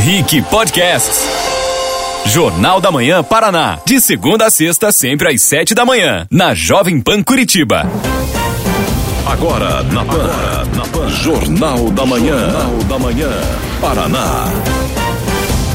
Rick Podcasts. Jornal da Manhã Paraná. De segunda a sexta, sempre às sete da manhã. Na Jovem Pan Curitiba. Agora na Pan. Agora, na Pan. Jornal da Manhã. Jornal da Manhã. Paraná.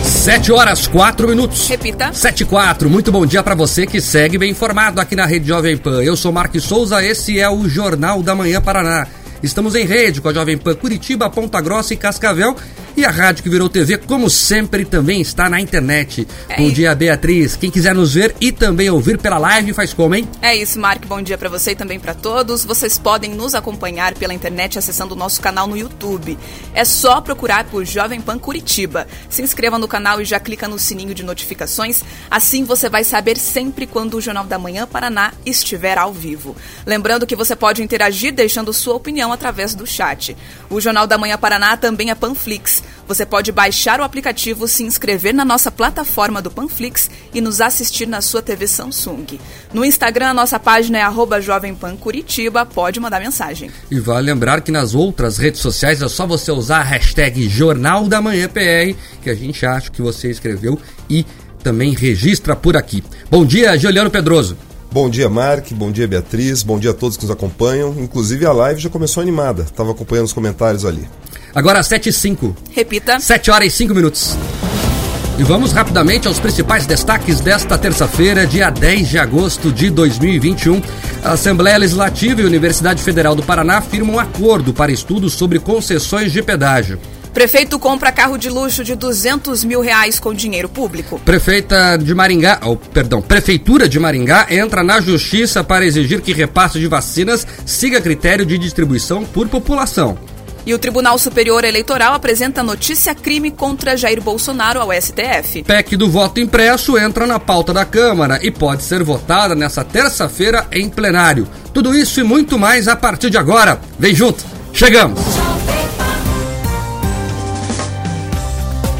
Sete horas, quatro minutos. Repita. Sete e quatro. Muito bom dia para você que segue bem informado aqui na Rede Jovem Pan. Eu sou Marcos Souza, esse é o Jornal da Manhã Paraná. Estamos em rede com a Jovem Pan Curitiba, Ponta Grossa e Cascavel e a rádio que virou TV, como sempre, também está na internet. É Bom dia, Beatriz. Quem quiser nos ver e também ouvir pela live, faz como, hein? É isso, Mark. Bom dia para você e também para todos. Vocês podem nos acompanhar pela internet acessando o nosso canal no YouTube. É só procurar por Jovem Pan Curitiba. Se inscreva no canal e já clica no sininho de notificações. Assim você vai saber sempre quando o Jornal da Manhã Paraná estiver ao vivo. Lembrando que você pode interagir deixando sua opinião através do chat. O Jornal da Manhã Paraná também é Panflix. Você pode baixar o aplicativo, se inscrever na nossa plataforma do Panflix e nos assistir na sua TV Samsung. No Instagram, a nossa página é arroba Jovem Pan Curitiba. Pode mandar mensagem. E vale lembrar que nas outras redes sociais é só você usar a hashtag Jornal da Manhã PR, que a gente acha que você escreveu e também registra por aqui. Bom dia, Juliano Pedroso. Bom dia, Mark. Bom dia, Beatriz. Bom dia a todos que nos acompanham. Inclusive a live já começou animada. Estava acompanhando os comentários ali. Agora às 7 e 5. Repita. 7 horas e 5 minutos. E vamos rapidamente aos principais destaques desta terça-feira, dia 10 de agosto de 2021. A Assembleia Legislativa e a Universidade Federal do Paraná firmam um acordo para estudos sobre concessões de pedágio. Prefeito compra carro de luxo de 200 mil reais com dinheiro público. Prefeita de Maringá, oh, perdão, Prefeitura de Maringá entra na justiça para exigir que repasse de vacinas siga critério de distribuição por população. E o Tribunal Superior Eleitoral apresenta notícia crime contra Jair Bolsonaro ao STF. PEC do voto impresso entra na pauta da Câmara e pode ser votada nessa terça-feira em plenário. Tudo isso e muito mais a partir de agora. Vem junto, chegamos!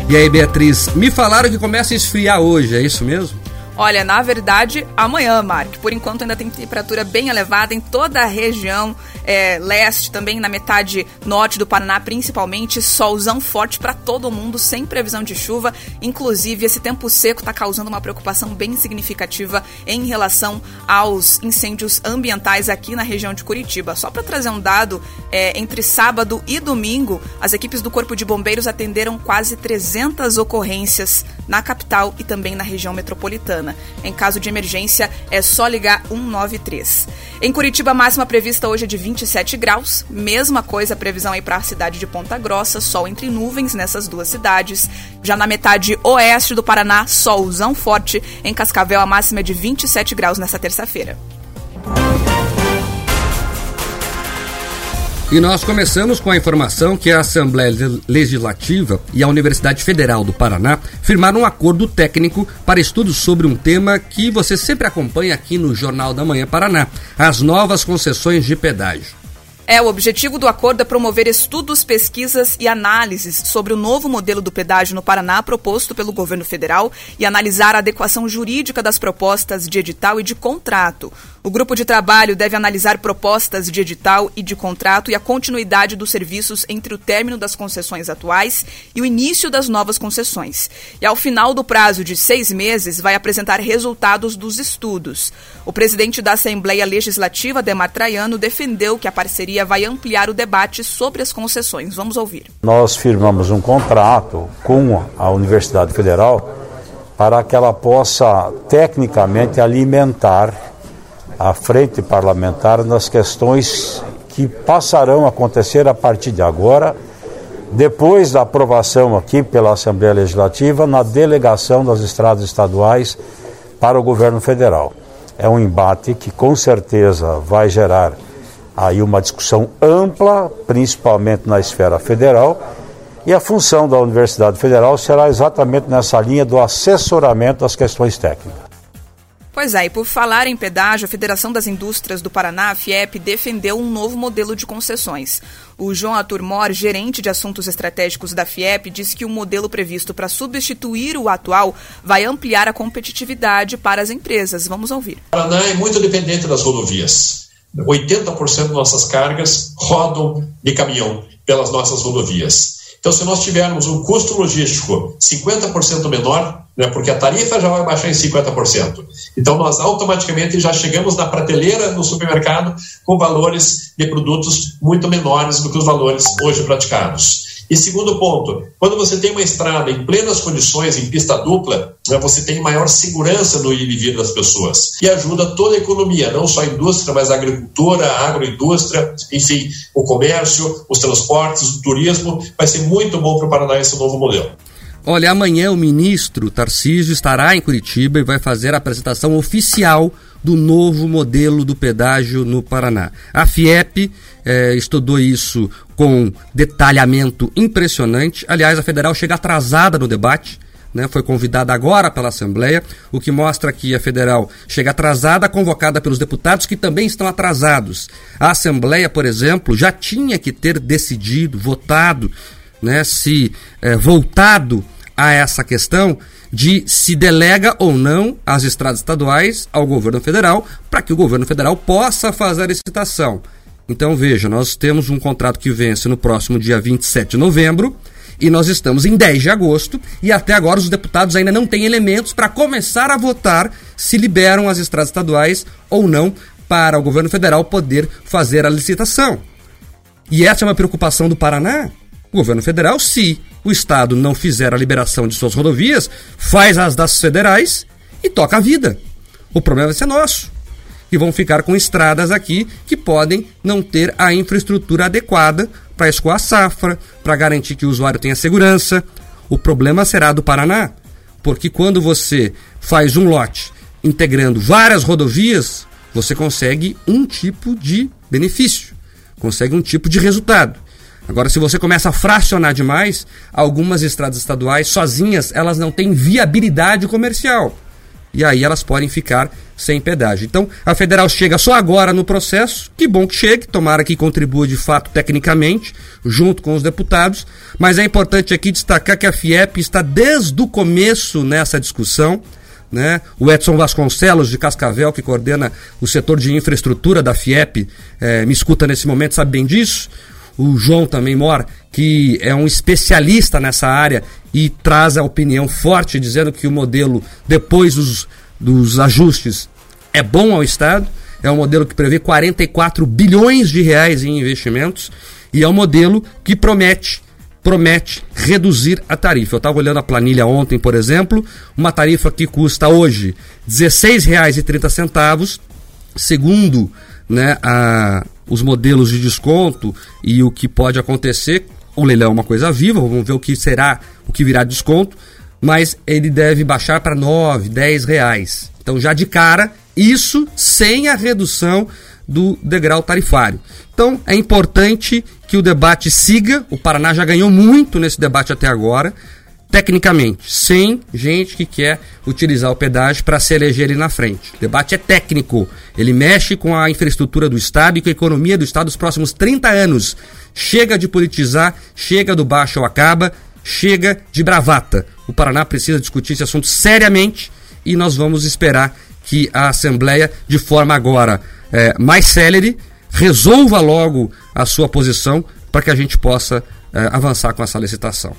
E aí, Beatriz, me falaram que começa a esfriar hoje, é isso mesmo? Olha, na verdade, amanhã, Mark. Por enquanto ainda tem temperatura bem elevada em toda a região é, leste, também na metade norte do Paraná, principalmente. Solzão forte para todo mundo, sem previsão de chuva. Inclusive, esse tempo seco está causando uma preocupação bem significativa em relação aos incêndios ambientais aqui na região de Curitiba. Só para trazer um dado, é, entre sábado e domingo, as equipes do Corpo de Bombeiros atenderam quase 300 ocorrências na capital e também na região metropolitana. Em caso de emergência, é só ligar 193. Em Curitiba, a máxima prevista hoje é de 27 graus. Mesma coisa a previsão aí para a cidade de Ponta Grossa, sol entre nuvens nessas duas cidades. Já na metade oeste do Paraná, solzão forte. Em Cascavel, a máxima é de 27 graus nessa terça-feira. E nós começamos com a informação que a Assembleia Legislativa e a Universidade Federal do Paraná firmaram um acordo técnico para estudos sobre um tema que você sempre acompanha aqui no Jornal da Manhã Paraná: as novas concessões de pedágio. É, o objetivo do acordo é promover estudos, pesquisas e análises sobre o novo modelo do pedágio no Paraná proposto pelo governo federal e analisar a adequação jurídica das propostas de edital e de contrato. O grupo de trabalho deve analisar propostas de edital e de contrato e a continuidade dos serviços entre o término das concessões atuais e o início das novas concessões. E ao final do prazo de seis meses, vai apresentar resultados dos estudos. O presidente da Assembleia Legislativa, Demar Traiano, defendeu que a parceria vai ampliar o debate sobre as concessões. Vamos ouvir. Nós firmamos um contrato com a Universidade Federal para que ela possa tecnicamente alimentar a frente parlamentar nas questões que passarão a acontecer a partir de agora, depois da aprovação aqui pela Assembleia Legislativa, na delegação das estradas estaduais para o governo federal. É um embate que com certeza vai gerar aí uma discussão ampla, principalmente na esfera federal, e a função da Universidade Federal será exatamente nessa linha do assessoramento das questões técnicas. Pois é, e por falar em pedágio, a Federação das Indústrias do Paraná, a FIEP, defendeu um novo modelo de concessões. O João Arthur Mor, gerente de assuntos estratégicos da FIEP, disse que o modelo previsto para substituir o atual vai ampliar a competitividade para as empresas. Vamos ouvir. O Paraná é muito dependente das rodovias. 80% das nossas cargas rodam de caminhão pelas nossas rodovias. Então, se nós tivermos um custo logístico 50% menor, né, porque a tarifa já vai baixar em 50%, então nós automaticamente já chegamos na prateleira no supermercado com valores de produtos muito menores do que os valores hoje praticados. E segundo ponto, quando você tem uma estrada em plenas condições, em pista dupla, né, você tem maior segurança no ir e vir das pessoas. E ajuda toda a economia, não só a indústria, mas a agricultura, a agroindústria, enfim, o comércio, os transportes, o turismo. Vai ser muito bom para o Paraná esse novo modelo. Olha, amanhã o ministro Tarcísio estará em Curitiba e vai fazer a apresentação oficial do novo modelo do pedágio no Paraná. A FIEP eh, estudou isso com detalhamento impressionante. Aliás, a federal chega atrasada no debate. Né, foi convidada agora pela Assembleia, o que mostra que a federal chega atrasada, convocada pelos deputados que também estão atrasados. A Assembleia, por exemplo, já tinha que ter decidido, votado, né, se eh, voltado a essa questão de se delega ou não as estradas estaduais ao governo federal, para que o governo federal possa fazer a licitação. Então veja, nós temos um contrato que vence no próximo dia 27 de novembro e nós estamos em 10 de agosto e até agora os deputados ainda não têm elementos para começar a votar se liberam as estradas estaduais ou não para o governo federal poder fazer a licitação. E essa é uma preocupação do Paraná. O governo federal, se o estado não fizer a liberação de suas rodovias, faz as das federais e toca a vida. O problema vai ser nosso que vão ficar com estradas aqui que podem não ter a infraestrutura adequada para escoar a safra, para garantir que o usuário tenha segurança. O problema será do Paraná, porque quando você faz um lote integrando várias rodovias, você consegue um tipo de benefício, consegue um tipo de resultado. Agora, se você começa a fracionar demais, algumas estradas estaduais sozinhas, elas não têm viabilidade comercial e aí elas podem ficar sem pedágio. Então, a federal chega só agora no processo, que bom que chegue, tomara que contribua de fato tecnicamente, junto com os deputados, mas é importante aqui destacar que a FIEP está desde o começo nessa discussão. Né? O Edson Vasconcelos, de Cascavel, que coordena o setor de infraestrutura da FIEP, eh, me escuta nesse momento, sabe bem disso o João também Mor, que é um especialista nessa área e traz a opinião forte dizendo que o modelo, depois dos, dos ajustes, é bom ao Estado. É um modelo que prevê 44 bilhões de reais em investimentos e é um modelo que promete promete reduzir a tarifa. Eu estava olhando a planilha ontem, por exemplo, uma tarifa que custa hoje R$ 16,30, segundo né, a, os modelos de desconto e o que pode acontecer. O leilão é uma coisa viva, vamos ver o que será, o que virá desconto, mas ele deve baixar para 9, 10 reais. Então já de cara, isso sem a redução do degrau tarifário. Então é importante que o debate siga. O Paraná já ganhou muito nesse debate até agora tecnicamente, sem gente que quer utilizar o pedágio para se eleger ali na frente. O debate é técnico, ele mexe com a infraestrutura do Estado e com a economia do Estado nos próximos 30 anos. Chega de politizar, chega do baixo ou acaba, chega de bravata. O Paraná precisa discutir esse assunto seriamente e nós vamos esperar que a Assembleia, de forma agora é, mais célere, resolva logo a sua posição para que a gente possa é, avançar com essa licitação.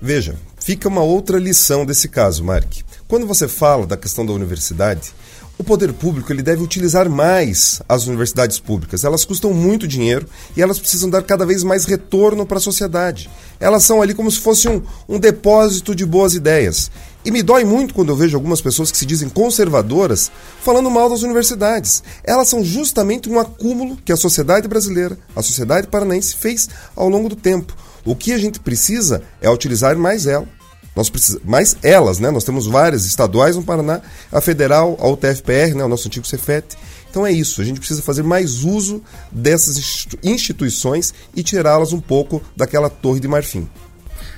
Veja, fica uma outra lição desse caso, Mark. Quando você fala da questão da universidade, o poder público ele deve utilizar mais as universidades públicas. Elas custam muito dinheiro e elas precisam dar cada vez mais retorno para a sociedade. Elas são ali como se fosse um, um depósito de boas ideias. E me dói muito quando eu vejo algumas pessoas que se dizem conservadoras falando mal das universidades. Elas são justamente um acúmulo que a sociedade brasileira, a sociedade paranaense fez ao longo do tempo. O que a gente precisa é utilizar mais ela. Nós precisamos, mais elas, né? Nós temos várias estaduais no Paraná, a federal, a UTFPR, né? o nosso antigo Cefet. Então é isso, a gente precisa fazer mais uso dessas instituições e tirá-las um pouco daquela torre de marfim.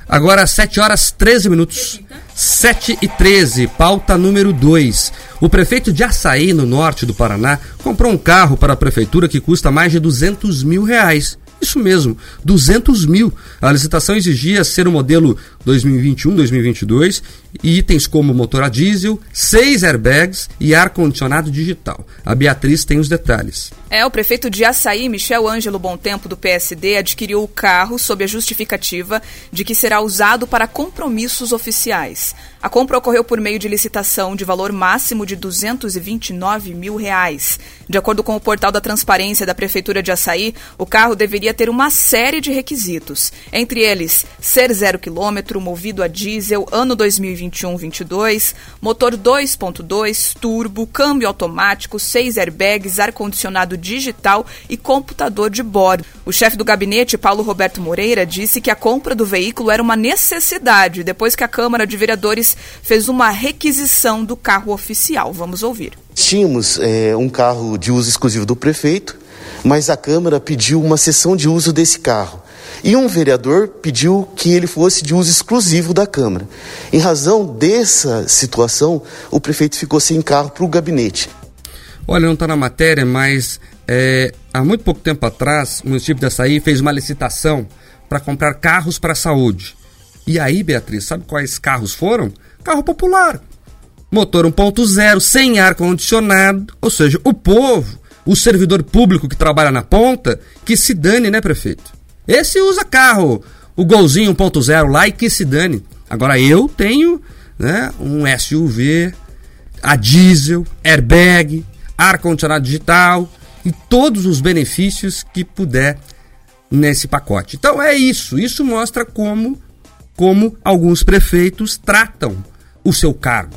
Agora, 7 horas 13 minutos. 7 e 13, pauta número 2. O prefeito de Açaí, no norte do Paraná, comprou um carro para a prefeitura que custa mais de 200 mil reais. Isso mesmo, 200 mil. A licitação exigia ser um modelo 2021-2022 e itens como motor a diesel, seis airbags e ar-condicionado digital. A Beatriz tem os detalhes. É, o prefeito de Açaí, Michel Ângelo Tempo do PSD, adquiriu o carro sob a justificativa de que será usado para compromissos oficiais. A compra ocorreu por meio de licitação de valor máximo de 229 mil reais. De acordo com o portal da transparência da Prefeitura de Açaí, o carro deveria ter uma série de requisitos, entre eles ser zero quilômetro, movido a diesel, ano 2021-22, motor 2.2, turbo, câmbio automático, seis airbags, ar-condicionado digital e computador de bordo. O chefe do gabinete, Paulo Roberto Moreira, disse que a compra do veículo era uma necessidade depois que a Câmara de Vereadores fez uma requisição do carro oficial. Vamos ouvir. Tínhamos é, um carro de uso exclusivo do prefeito, mas a Câmara pediu uma sessão de uso desse carro. E um vereador pediu que ele fosse de uso exclusivo da Câmara. Em razão dessa situação, o prefeito ficou sem carro para o gabinete. Olha, não está na matéria, mas é, há muito pouco tempo atrás, o município de Açaí fez uma licitação para comprar carros para a saúde. E aí, Beatriz, sabe quais carros foram? Carro popular. Motor 1.0, sem ar-condicionado. Ou seja, o povo, o servidor público que trabalha na ponta, que se dane, né, prefeito? Esse usa carro, o Golzinho 1.0 lá e que se dane. Agora eu tenho né, um SUV, a diesel, airbag, ar-condicionado digital e todos os benefícios que puder nesse pacote. Então é isso. Isso mostra como como alguns prefeitos tratam o seu cargo,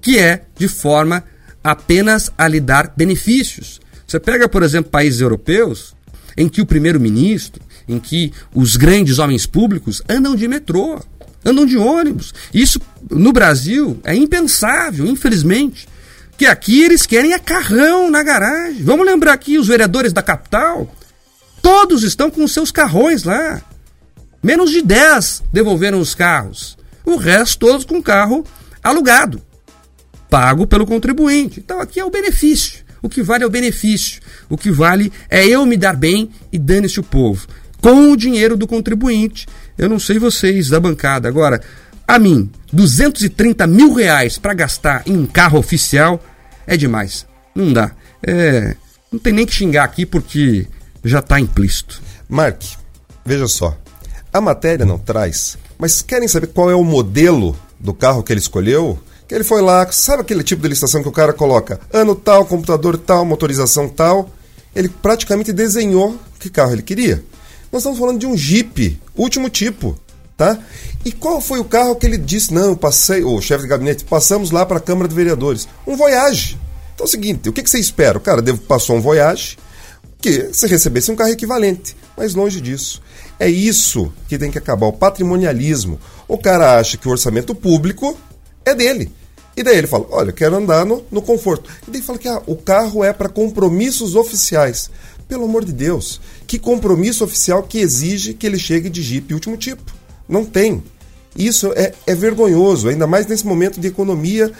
que é de forma apenas a lhe dar benefícios. Você pega, por exemplo, países europeus em que o primeiro-ministro, em que os grandes homens públicos andam de metrô, andam de ônibus. Isso no Brasil é impensável, infelizmente. Que aqui eles querem a carrão na garagem. Vamos lembrar aqui os vereadores da capital, todos estão com seus carrões lá. Menos de 10 devolveram os carros. O resto todos com carro alugado, pago pelo contribuinte. Então aqui é o benefício. O que vale é o benefício. O que vale é eu me dar bem e dane-se o povo. Com o dinheiro do contribuinte. Eu não sei vocês da bancada. Agora, a mim, 230 mil reais para gastar em um carro oficial é demais. Não dá. É, não tem nem que xingar aqui porque já está implícito. Mark, veja só. A matéria não traz, mas querem saber qual é o modelo do carro que ele escolheu? Que ele foi lá, sabe aquele tipo de licitação que o cara coloca ano tal, computador tal, motorização tal? Ele praticamente desenhou que carro ele queria. Nós estamos falando de um Jeep, último tipo, tá? E qual foi o carro que ele disse? Não, passei, o chefe de gabinete, passamos lá para a Câmara de Vereadores. Um Voyage. Então é o seguinte, o que, que você espera? O cara passou um Voyage, que se recebesse um carro equivalente, mas longe disso. É isso que tem que acabar, o patrimonialismo. O cara acha que o orçamento público é dele. E daí ele fala: Olha, quero andar no, no conforto. E daí fala que ah, o carro é para compromissos oficiais. Pelo amor de Deus, que compromisso oficial que exige que ele chegue de Jeep último tipo? Não tem. Isso é, é vergonhoso, ainda mais nesse momento de economia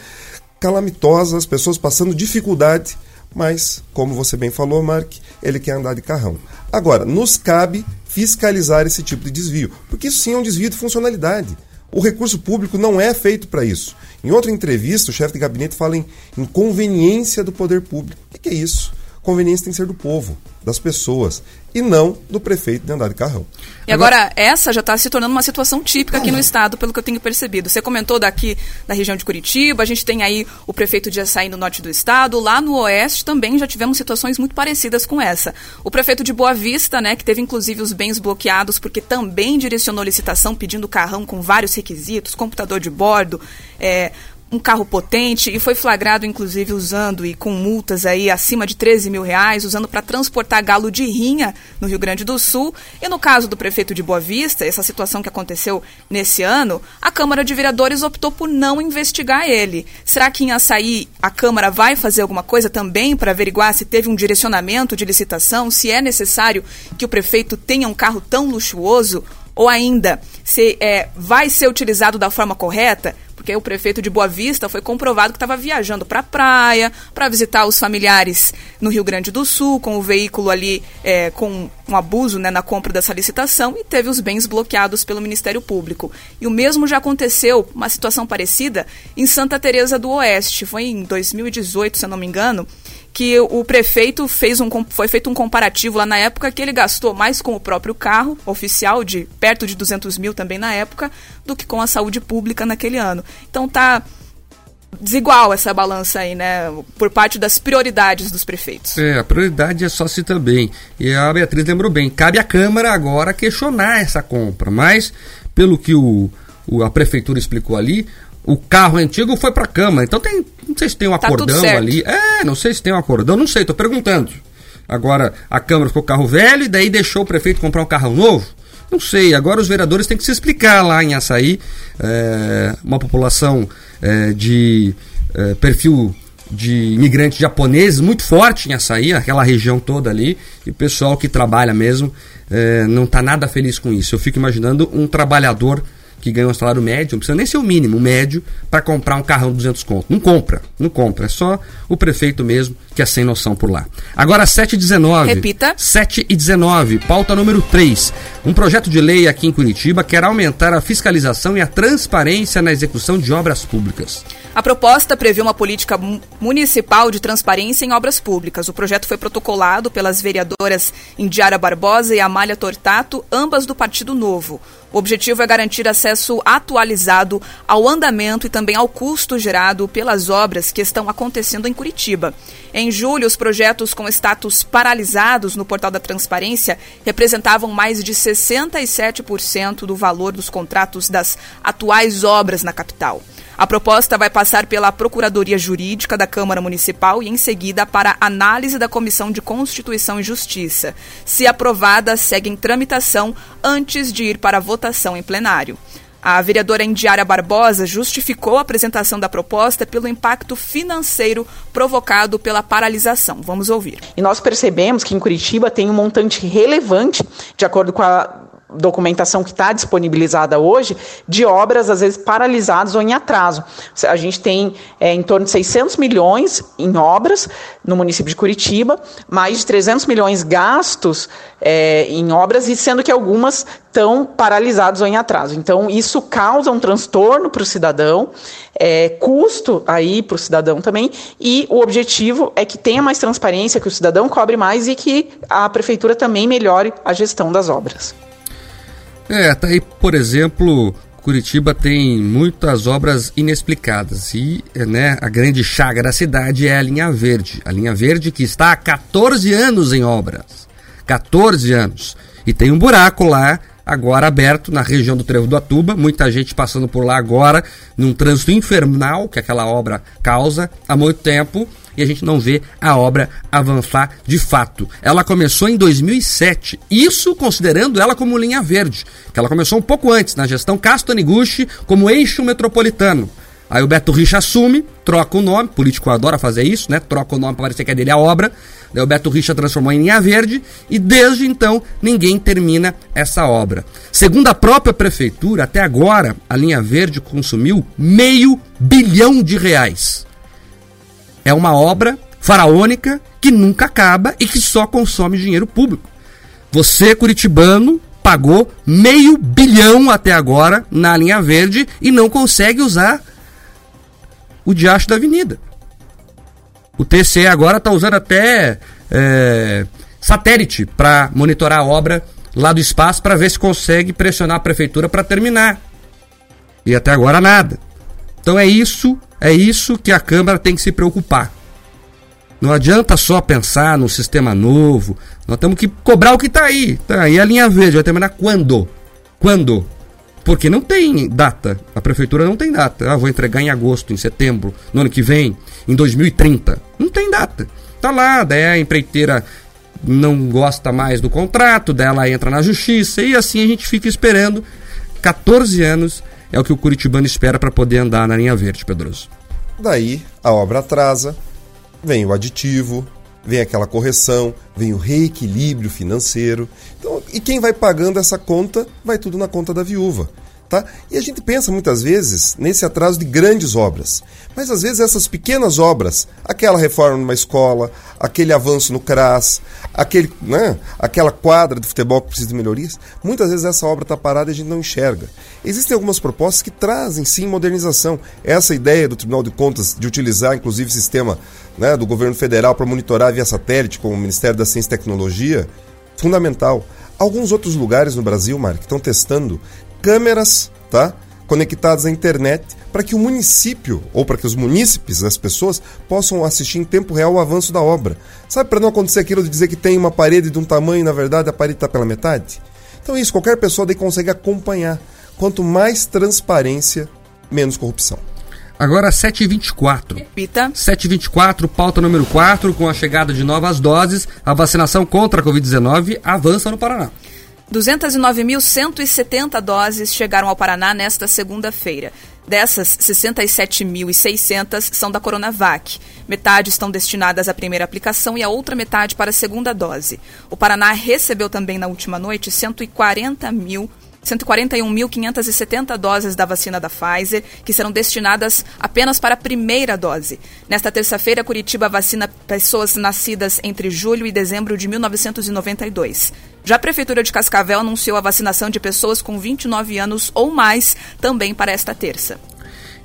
calamitosa, as pessoas passando dificuldade. Mas, como você bem falou, Mark, ele quer andar de carrão. Agora, nos cabe fiscalizar esse tipo de desvio, porque isso sim é um desvio de funcionalidade. O recurso público não é feito para isso. Em outra entrevista, o chefe de gabinete fala em inconveniência do poder público. O que é isso? Conveniência tem que ser do povo, das pessoas e não do prefeito de andar de carrão. E agora, essa já está se tornando uma situação típica aqui no estado, pelo que eu tenho percebido. Você comentou daqui da região de Curitiba, a gente tem aí o prefeito de Açaí no norte do estado, lá no oeste também já tivemos situações muito parecidas com essa. O prefeito de Boa Vista, né, que teve inclusive os bens bloqueados porque também direcionou licitação pedindo carrão com vários requisitos, computador de bordo, é, um carro potente e foi flagrado, inclusive, usando e com multas aí acima de 13 mil reais, usando para transportar galo de rinha no Rio Grande do Sul. E no caso do prefeito de Boa Vista, essa situação que aconteceu nesse ano, a Câmara de Vereadores optou por não investigar ele. Será que em Açaí a Câmara vai fazer alguma coisa também para averiguar se teve um direcionamento de licitação, se é necessário que o prefeito tenha um carro tão luxuoso? Ou ainda, se é, vai ser utilizado da forma correta? Porque o prefeito de Boa Vista foi comprovado que estava viajando para a praia, para visitar os familiares no Rio Grande do Sul, com o veículo ali é, com um abuso né, na compra dessa licitação e teve os bens bloqueados pelo Ministério Público. E o mesmo já aconteceu, uma situação parecida, em Santa Teresa do Oeste. Foi em 2018, se eu não me engano, que o prefeito fez um, foi feito um comparativo lá na época que ele gastou mais com o próprio carro oficial, de perto de 200 mil também na época, do que com a saúde pública naquele ano. Então tá desigual essa balança aí, né? Por parte das prioridades dos prefeitos. É, a prioridade é só se também. E a Beatriz lembrou bem, cabe à Câmara agora questionar essa compra, mas pelo que o, o a prefeitura explicou ali, o carro antigo foi para a Câmara. Então tem, não sei se tem um tá acordão ali. É, não sei se tem um acordão, não sei, tô perguntando. Agora a Câmara ficou carro velho e daí deixou o prefeito comprar um carro novo. Não sei, agora os vereadores têm que se explicar lá em Açaí. É, uma população é, de é, perfil de imigrantes japoneses muito forte em Açaí, aquela região toda ali, e o pessoal que trabalha mesmo não está nada feliz com isso. Eu fico imaginando um trabalhador que ganha um salário médio, não precisa nem ser o mínimo, o médio, para comprar um carrão de 200 conto. Não compra, não compra. É só o prefeito mesmo que é sem noção por lá. Agora, 7 e 19. Repita. 7 e 19, pauta número 3. Um projeto de lei aqui em Curitiba quer aumentar a fiscalização e a transparência na execução de obras públicas. A proposta prevê uma política municipal de transparência em obras públicas. O projeto foi protocolado pelas vereadoras Indiara Barbosa e Amália Tortato, ambas do Partido Novo. O objetivo é garantir acesso atualizado ao andamento e também ao custo gerado pelas obras que estão acontecendo em Curitiba. Em julho, os projetos com status paralisados no portal da transparência representavam mais de 67% do valor dos contratos das atuais obras na capital. A proposta vai passar pela Procuradoria Jurídica da Câmara Municipal e, em seguida, para análise da Comissão de Constituição e Justiça. Se aprovada, segue em tramitação antes de ir para votação em plenário. A vereadora Indiara Barbosa justificou a apresentação da proposta pelo impacto financeiro provocado pela paralisação. Vamos ouvir. E nós percebemos que em Curitiba tem um montante relevante, de acordo com a documentação que está disponibilizada hoje de obras, às vezes, paralisadas ou em atraso. A gente tem é, em torno de 600 milhões em obras no município de Curitiba, mais de 300 milhões gastos é, em obras, e sendo que algumas estão paralisadas ou em atraso. Então, isso causa um transtorno para o cidadão, é, custo aí para o cidadão também, e o objetivo é que tenha mais transparência, que o cidadão cobre mais e que a prefeitura também melhore a gestão das obras. É, tá aí, por exemplo, Curitiba tem muitas obras inexplicadas e né, a grande chaga da cidade é a linha verde. A linha verde que está há 14 anos em obras. 14 anos. E tem um buraco lá, agora aberto na região do Trevo do Atuba. Muita gente passando por lá agora, num trânsito infernal que aquela obra causa há muito tempo e a gente não vê a obra avançar de fato. Ela começou em 2007, isso considerando ela como linha verde, que ela começou um pouco antes, na gestão Castro como eixo metropolitano. Aí o Beto Richa assume, troca o nome, político adora fazer isso, né? Troca o nome para parecer que é dele a obra. Daí o Beto Richa transformou em linha verde e desde então ninguém termina essa obra. Segundo a própria prefeitura, até agora a linha verde consumiu meio bilhão de reais é uma obra faraônica que nunca acaba e que só consome dinheiro público. Você, curitibano, pagou meio bilhão até agora na linha verde e não consegue usar o diacho da avenida. O TCE agora está usando até é, satélite para monitorar a obra lá do espaço para ver se consegue pressionar a prefeitura para terminar. E até agora nada. Então é isso é isso que a Câmara tem que se preocupar. Não adianta só pensar num sistema novo. Nós temos que cobrar o que está aí. Tá aí a linha verde. Vai terminar quando? Quando? Porque não tem data. A prefeitura não tem data. Ah, vou entregar em agosto, em setembro, no ano que vem, em 2030. Não tem data. Tá lá, daí a empreiteira não gosta mais do contrato, dela entra na justiça e assim a gente fica esperando 14 anos é o que o Curitibano espera para poder andar na linha verde, Pedroso. Daí a obra atrasa, vem o aditivo, vem aquela correção, vem o reequilíbrio financeiro. Então, e quem vai pagando essa conta, vai tudo na conta da viúva. Tá? E a gente pensa muitas vezes nesse atraso de grandes obras. Mas às vezes essas pequenas obras, aquela reforma numa escola, aquele avanço no CRAS, aquele, né, aquela quadra de futebol que precisa de melhorias, muitas vezes essa obra está parada e a gente não enxerga. Existem algumas propostas que trazem sim modernização. Essa ideia do Tribunal de Contas de utilizar inclusive o sistema né, do governo federal para monitorar via satélite, como o Ministério da Ciência e Tecnologia, fundamental. Alguns outros lugares no Brasil, Mark, estão testando câmeras, tá? Conectadas à internet para que o município, ou para que os munícipes, as pessoas, possam assistir em tempo real o avanço da obra. Sabe, para não acontecer aquilo de dizer que tem uma parede de um tamanho e na verdade a parede está pela metade? Então isso, qualquer pessoa daí consegue acompanhar. Quanto mais transparência, menos corrupção. Agora 7h24. Repita. 7h24, pauta número 4, com a chegada de novas doses, a vacinação contra a Covid-19 avança no Paraná. 209.170 doses chegaram ao Paraná nesta segunda-feira. Dessas, 67.600 são da Coronavac. Metade estão destinadas à primeira aplicação e a outra metade para a segunda dose. O Paraná recebeu também na última noite 140 mil 141.570 doses da vacina da Pfizer, que serão destinadas apenas para a primeira dose. Nesta terça-feira, Curitiba vacina pessoas nascidas entre julho e dezembro de 1992. Já a Prefeitura de Cascavel anunciou a vacinação de pessoas com 29 anos ou mais também para esta terça.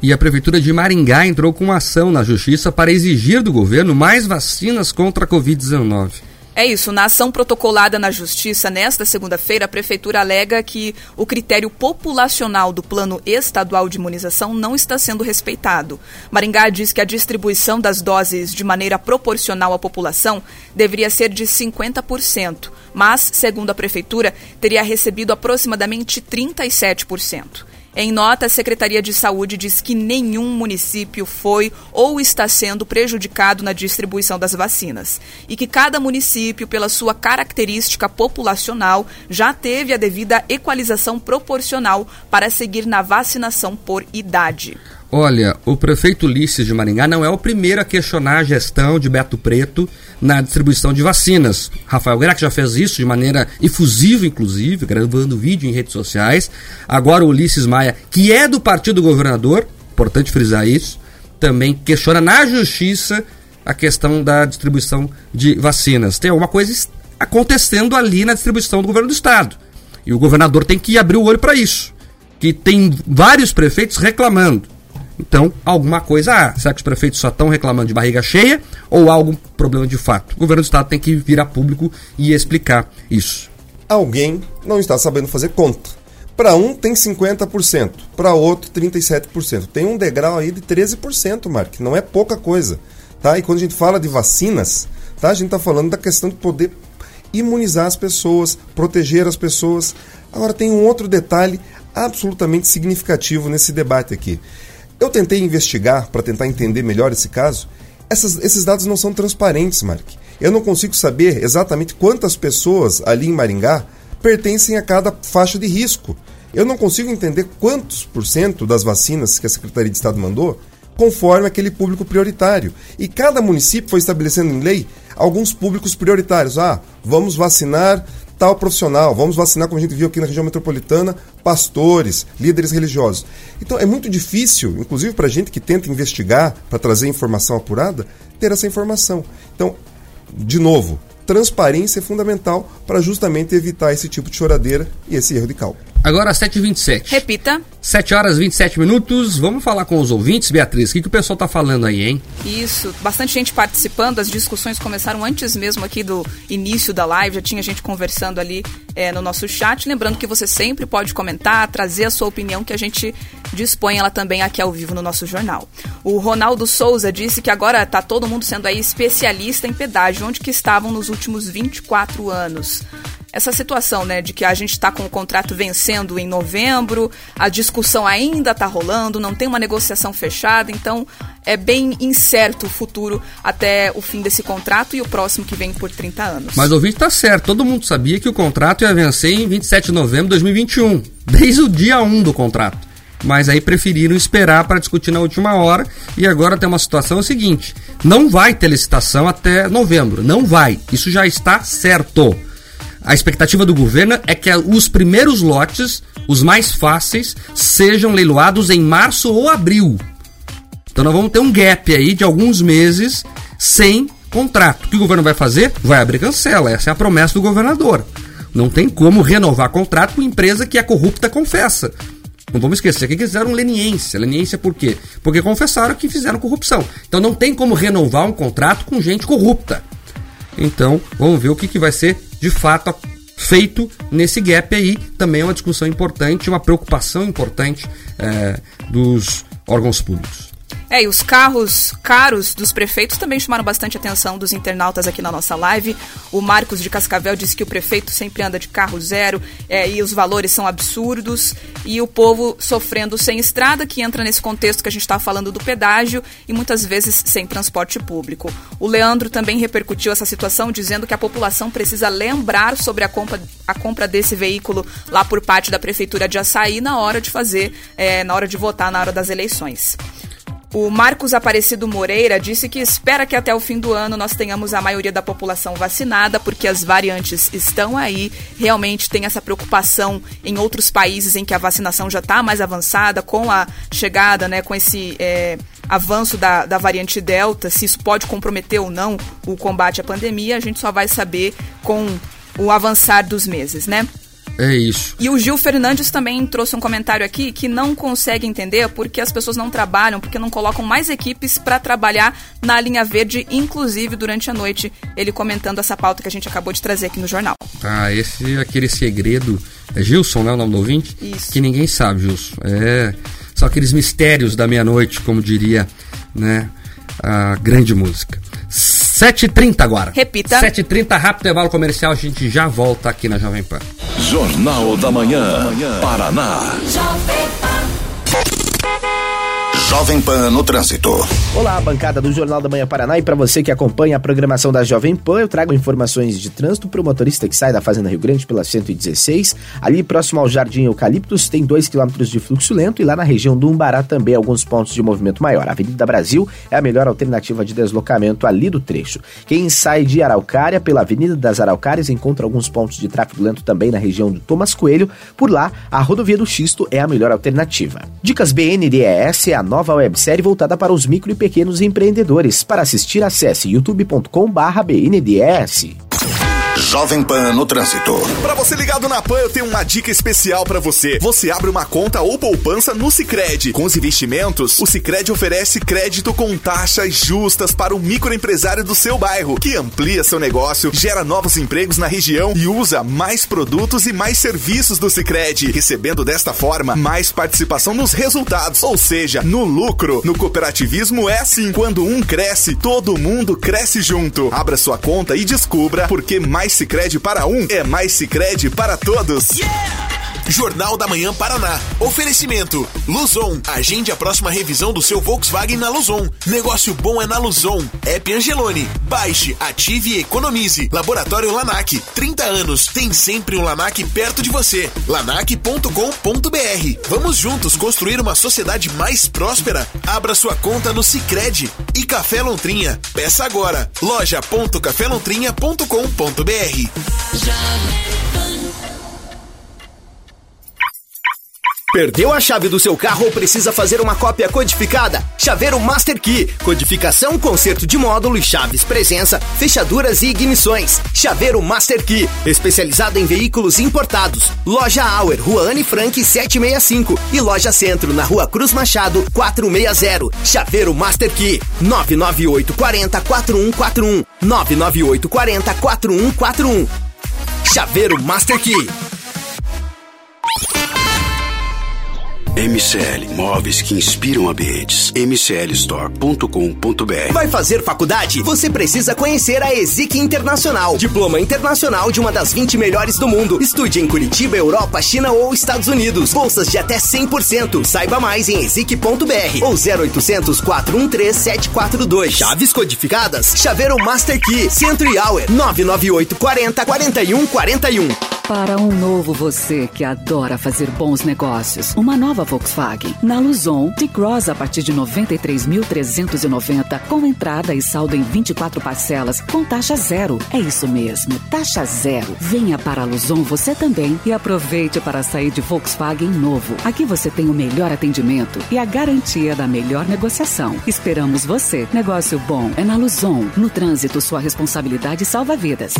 E a Prefeitura de Maringá entrou com ação na Justiça para exigir do governo mais vacinas contra a Covid-19. É isso. Na ação protocolada na Justiça nesta segunda-feira, a Prefeitura alega que o critério populacional do Plano Estadual de Imunização não está sendo respeitado. Maringá diz que a distribuição das doses de maneira proporcional à população deveria ser de 50%, mas, segundo a Prefeitura, teria recebido aproximadamente 37%. Em nota, a Secretaria de Saúde diz que nenhum município foi ou está sendo prejudicado na distribuição das vacinas e que cada município, pela sua característica populacional, já teve a devida equalização proporcional para seguir na vacinação por idade. Olha, o prefeito Ulisses de Maringá não é o primeiro a questionar a gestão de Beto Preto na distribuição de vacinas. Rafael Grac já fez isso de maneira efusiva, inclusive, gravando vídeo em redes sociais. Agora o Ulisses Maia, que é do partido do governador, importante frisar isso, também questiona na justiça a questão da distribuição de vacinas. Tem alguma coisa acontecendo ali na distribuição do governo do estado. E o governador tem que abrir o olho para isso. Que tem vários prefeitos reclamando então, alguma coisa há. Será que os prefeitos só estão reclamando de barriga cheia ou há algum problema de fato? O governo do estado tem que vir a público e explicar isso. Alguém não está sabendo fazer conta. Para um tem 50%, para outro 37%. Tem um degrau aí de 13%, Mark, não é pouca coisa. Tá? E quando a gente fala de vacinas, tá? a gente está falando da questão de poder imunizar as pessoas, proteger as pessoas. Agora tem um outro detalhe absolutamente significativo nesse debate aqui. Eu tentei investigar para tentar entender melhor esse caso. Essas, esses dados não são transparentes, Mark. Eu não consigo saber exatamente quantas pessoas ali em Maringá pertencem a cada faixa de risco. Eu não consigo entender quantos por cento das vacinas que a Secretaria de Estado mandou conforme aquele público prioritário. E cada município foi estabelecendo em lei alguns públicos prioritários. Ah, vamos vacinar tal profissional. Vamos vacinar, como a gente viu aqui na região metropolitana, pastores, líderes religiosos. Então é muito difícil, inclusive para a gente que tenta investigar, para trazer informação apurada, ter essa informação. Então, de novo, transparência é fundamental para justamente evitar esse tipo de choradeira e esse erro de cálculo. Agora 7h27. Repita. 7 horas e 27 minutos. Vamos falar com os ouvintes, Beatriz. O que, que o pessoal tá falando aí, hein? Isso. Bastante gente participando. As discussões começaram antes mesmo aqui do início da live. Já tinha gente conversando ali é, no nosso chat. Lembrando que você sempre pode comentar, trazer a sua opinião, que a gente dispõe ela também aqui ao vivo no nosso jornal. O Ronaldo Souza disse que agora tá todo mundo sendo aí especialista em pedágio, onde que estavam nos últimos 24 anos essa situação, né, de que a gente está com o contrato vencendo em novembro, a discussão ainda está rolando, não tem uma negociação fechada, então é bem incerto o futuro até o fim desse contrato e o próximo que vem por 30 anos. Mas o ouvinte está certo, todo mundo sabia que o contrato ia vencer em 27 de novembro de 2021, desde o dia 1 do contrato. Mas aí preferiram esperar para discutir na última hora e agora tem uma situação é seguinte: não vai ter licitação até novembro, não vai. Isso já está certo. A expectativa do governo é que os primeiros lotes, os mais fáceis, sejam leiloados em março ou abril. Então nós vamos ter um gap aí de alguns meses sem contrato. O que o governo vai fazer? Vai abrir cancela. Essa é a promessa do governador. Não tem como renovar contrato com empresa que é corrupta confessa. Não vamos esquecer que fizeram leniência. Leniência por quê? Porque confessaram que fizeram corrupção. Então não tem como renovar um contrato com gente corrupta. Então vamos ver o que, que vai ser de fato feito nesse gap aí. Também é uma discussão importante, uma preocupação importante é, dos órgãos públicos. É, e os carros caros dos prefeitos também chamaram bastante atenção dos internautas aqui na nossa live. O Marcos de Cascavel disse que o prefeito sempre anda de carro zero é, e os valores são absurdos. E o povo sofrendo sem estrada, que entra nesse contexto que a gente está falando do pedágio e muitas vezes sem transporte público. O Leandro também repercutiu essa situação, dizendo que a população precisa lembrar sobre a compra, a compra desse veículo lá por parte da prefeitura de Açaí na hora de fazer, é, na hora de votar, na hora das eleições. O Marcos Aparecido Moreira disse que espera que até o fim do ano nós tenhamos a maioria da população vacinada, porque as variantes estão aí. Realmente tem essa preocupação em outros países em que a vacinação já está mais avançada, com a chegada, né, com esse é, avanço da, da variante Delta, se isso pode comprometer ou não o combate à pandemia, a gente só vai saber com o avançar dos meses, né? É isso. E o Gil Fernandes também trouxe um comentário aqui que não consegue entender porque as pessoas não trabalham, porque não colocam mais equipes para trabalhar na linha verde, inclusive durante a noite. Ele comentando essa pauta que a gente acabou de trazer aqui no jornal. Ah, esse é aquele segredo. É Gilson, né? O nome do ouvinte? Isso. Que ninguém sabe, Gilson. É. São aqueles mistérios da meia-noite, como diria, né? A grande música. 7h30 agora. Repita. 7h30, rápido intervalo comercial, a gente já volta aqui na Jovem Pan. Jornal da Manhã, Paraná. Jovem Pan no Trânsito. Olá, bancada do Jornal da Manhã Paraná e para você que acompanha a programação da Jovem Pan, eu trago informações de trânsito para o motorista que sai da Fazenda Rio Grande pela 116. Ali próximo ao Jardim Eucaliptus tem 2 km de fluxo lento e lá na região do Umbará também alguns pontos de movimento maior. A Avenida Brasil é a melhor alternativa de deslocamento ali do trecho. Quem sai de Araucária pela Avenida das Araucárias encontra alguns pontos de tráfego lento também na região do Thomas Coelho. Por lá, a rodovia do Xisto é a melhor alternativa. Dicas BNDES é a nova websérie voltada para os micro e pequenos empreendedores. Para assistir, acesse youtube.com/bnds. Jovem Pan no Trânsito. Para você ligado na Pan, eu tenho uma dica especial para você. Você abre uma conta ou poupança no Sicredi. Com os investimentos, o Sicredi oferece crédito com taxas justas para o microempresário do seu bairro, que amplia seu negócio, gera novos empregos na região e usa mais produtos e mais serviços do Sicredi, recebendo desta forma mais participação nos resultados, ou seja, no lucro. No cooperativismo é assim, quando um cresce, todo mundo cresce junto. Abra sua conta e descubra por que mais Sicredi para um é mais Sicredi para todos. Jornal da Manhã Paraná. Oferecimento. Luzon. Agende a próxima revisão do seu Volkswagen na Luzon. Negócio bom é na Luzon. App Angelone. Baixe, ative e economize. Laboratório Lanac. 30 anos. Tem sempre um Lanac perto de você. lanac.com.br. Vamos juntos construir uma sociedade mais próspera. Abra sua conta no Sicredi E Café Lontrinha. Peça agora. loja.cafelontrinha.com.br. Perdeu a chave do seu carro ou precisa fazer uma cópia codificada? Chaveiro Master Key. Codificação, conserto de módulo e chaves presença, fechaduras e ignições. Chaveiro Master Key. Especializado em veículos importados. Loja Auer, Rua Anne Frank 765. E Loja Centro, na Rua Cruz Machado 460. Chaveiro Master Key. 998 40 4141. 998 40 4141. Chaveiro Master Key. MCL Móveis que inspiram ambientes. mclstore.com.br Vai fazer faculdade? Você precisa conhecer a ESIC Internacional. Diploma internacional de uma das 20 melhores do mundo. Estude em Curitiba, Europa, China ou Estados Unidos. Bolsas de até 100%. Saiba mais em esic.br ou 0800 413 742. Chaves codificadas? Chaveiro Master Key. Centro e Hour 998 40 41 41. Para um novo você que adora fazer bons negócios, uma nova Volkswagen. Na Luzon, T-Cross a partir de 93.390, com entrada e saldo em 24 parcelas, com taxa zero. É isso mesmo, taxa zero. Venha para a Luzon você também e aproveite para sair de Volkswagen novo. Aqui você tem o melhor atendimento e a garantia da melhor negociação. Esperamos você. Negócio bom é na Luzon. No trânsito, sua responsabilidade salva vidas.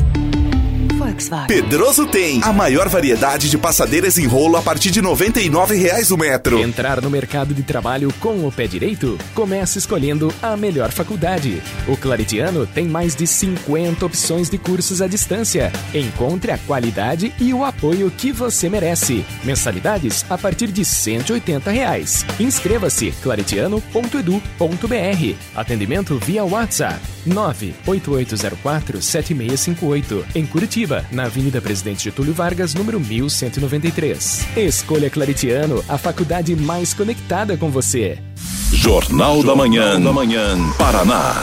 Volkswagen. Pedroso tem a maior variedade de passadeiras em rolo a partir de R$ 99,00 o metro. Entrar no mercado de trabalho com o pé direito? Comece escolhendo a melhor faculdade. O Claritiano tem mais de 50 opções de cursos à distância. Encontre a qualidade e o apoio que você merece. Mensalidades a partir de 180 reais. Inscreva-se claritiano.edu.br. Atendimento via WhatsApp 98804 7658 em Curitiba, na Avenida Presidente Getúlio Vargas, número 1193. Escolha Claritiano, a faculdade mais conectada com você. Jornal da Manhã, da Manhã, Paraná.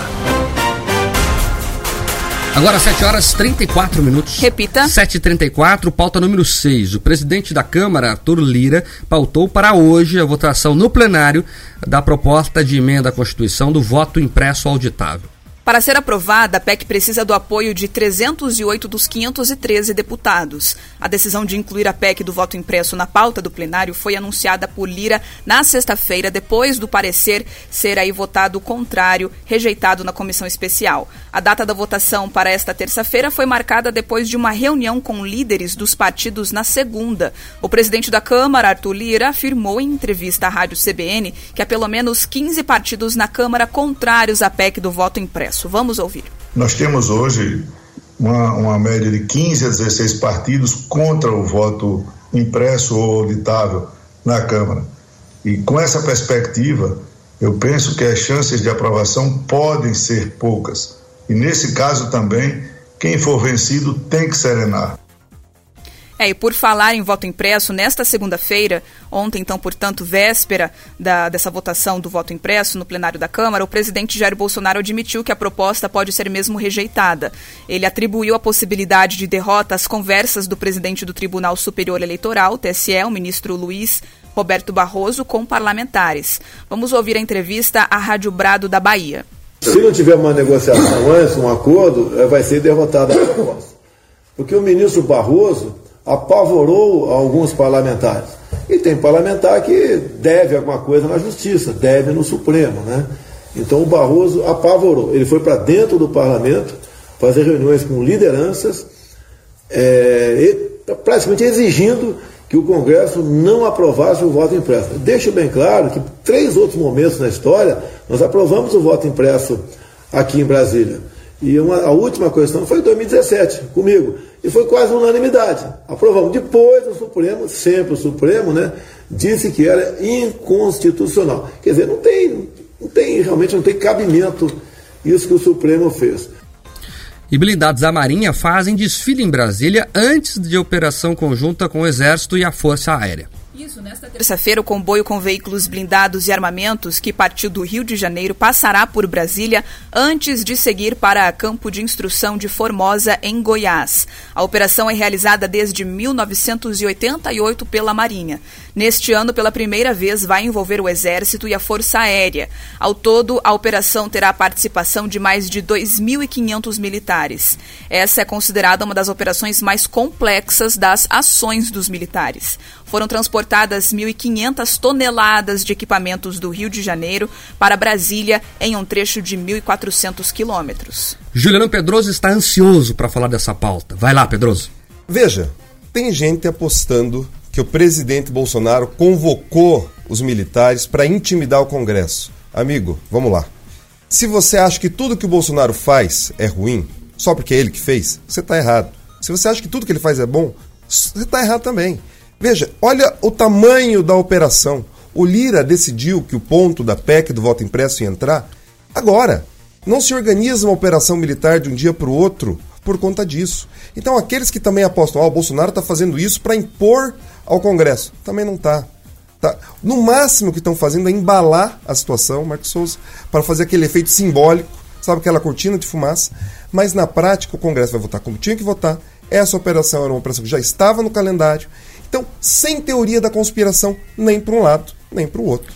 Agora 7 horas 34 minutos. Repita. 7h34, pauta número 6. O presidente da Câmara, Arthur Lira, pautou para hoje a votação no plenário da proposta de emenda à Constituição do voto impresso auditável. Para ser aprovada, a PEC precisa do apoio de 308 dos 513 deputados. A decisão de incluir a PEC do voto impresso na pauta do plenário foi anunciada por Lira na sexta-feira, depois do parecer ser aí votado contrário, rejeitado na comissão especial. A data da votação para esta terça-feira foi marcada depois de uma reunião com líderes dos partidos na segunda. O presidente da Câmara, Arthur Lira, afirmou em entrevista à Rádio CBN que há pelo menos 15 partidos na Câmara contrários à PEC do voto impresso. Vamos ouvir. Nós temos hoje uma, uma média de 15 a 16 partidos contra o voto impresso ou auditável na Câmara. E com essa perspectiva, eu penso que as chances de aprovação podem ser poucas. E nesse caso também, quem for vencido tem que serenar. É, e por falar em voto impresso, nesta segunda-feira, ontem, então, portanto, véspera da, dessa votação do voto impresso no plenário da Câmara, o presidente Jair Bolsonaro admitiu que a proposta pode ser mesmo rejeitada. Ele atribuiu a possibilidade de derrota às conversas do presidente do Tribunal Superior Eleitoral, TSE, o ministro Luiz Roberto Barroso, com parlamentares. Vamos ouvir a entrevista à Rádio Brado da Bahia. Se não tiver uma negociação antes, um acordo, eh, vai ser derrotada a proposta. Porque o ministro Barroso apavorou alguns parlamentares. E tem parlamentar que deve alguma coisa na justiça, deve no Supremo, né? Então o Barroso apavorou. Ele foi para dentro do parlamento fazer reuniões com lideranças, é, praticamente exigindo que o Congresso não aprovasse o voto impresso. Deixo bem claro que três outros momentos na história nós aprovamos o voto impresso aqui em Brasília. E uma, a última questão foi em 2017, comigo. E foi quase unanimidade. Aprovamos. Depois o Supremo, sempre o Supremo, né, disse que era inconstitucional. Quer dizer, não tem, não tem, realmente não tem cabimento isso que o Supremo fez. E blindados da Marinha fazem desfile em Brasília antes de operação conjunta com o Exército e a Força Aérea. Isso, nesta terça-feira, o comboio com veículos blindados e armamentos que partiu do Rio de Janeiro passará por Brasília antes de seguir para Campo de Instrução de Formosa, em Goiás. A operação é realizada desde 1988 pela Marinha. Neste ano, pela primeira vez, vai envolver o Exército e a Força Aérea. Ao todo, a operação terá a participação de mais de 2.500 militares. Essa é considerada uma das operações mais complexas das ações dos militares. Foram transportadas 1.500 toneladas de equipamentos do Rio de Janeiro para Brasília em um trecho de 1.400 quilômetros. Juliano Pedroso está ansioso para falar dessa pauta. Vai lá, Pedroso. Veja, tem gente apostando que o presidente Bolsonaro convocou os militares para intimidar o Congresso. Amigo, vamos lá. Se você acha que tudo que o Bolsonaro faz é ruim, só porque é ele que fez, você está errado. Se você acha que tudo que ele faz é bom, você está errado também. Veja, olha o tamanho da operação. O Lira decidiu que o ponto da PEC do voto impresso ia entrar agora. Não se organiza uma operação militar de um dia para o outro por conta disso. Então, aqueles que também apostam, ah, o Bolsonaro está fazendo isso para impor ao Congresso, também não está. Tá? No máximo que estão fazendo é embalar a situação, Marcos Souza, para fazer aquele efeito simbólico, sabe aquela cortina de fumaça, mas na prática o Congresso vai votar como tinha que votar, Essa operação era uma operação que já estava no calendário. Então, sem teoria da conspiração, nem para um lado, nem para o outro.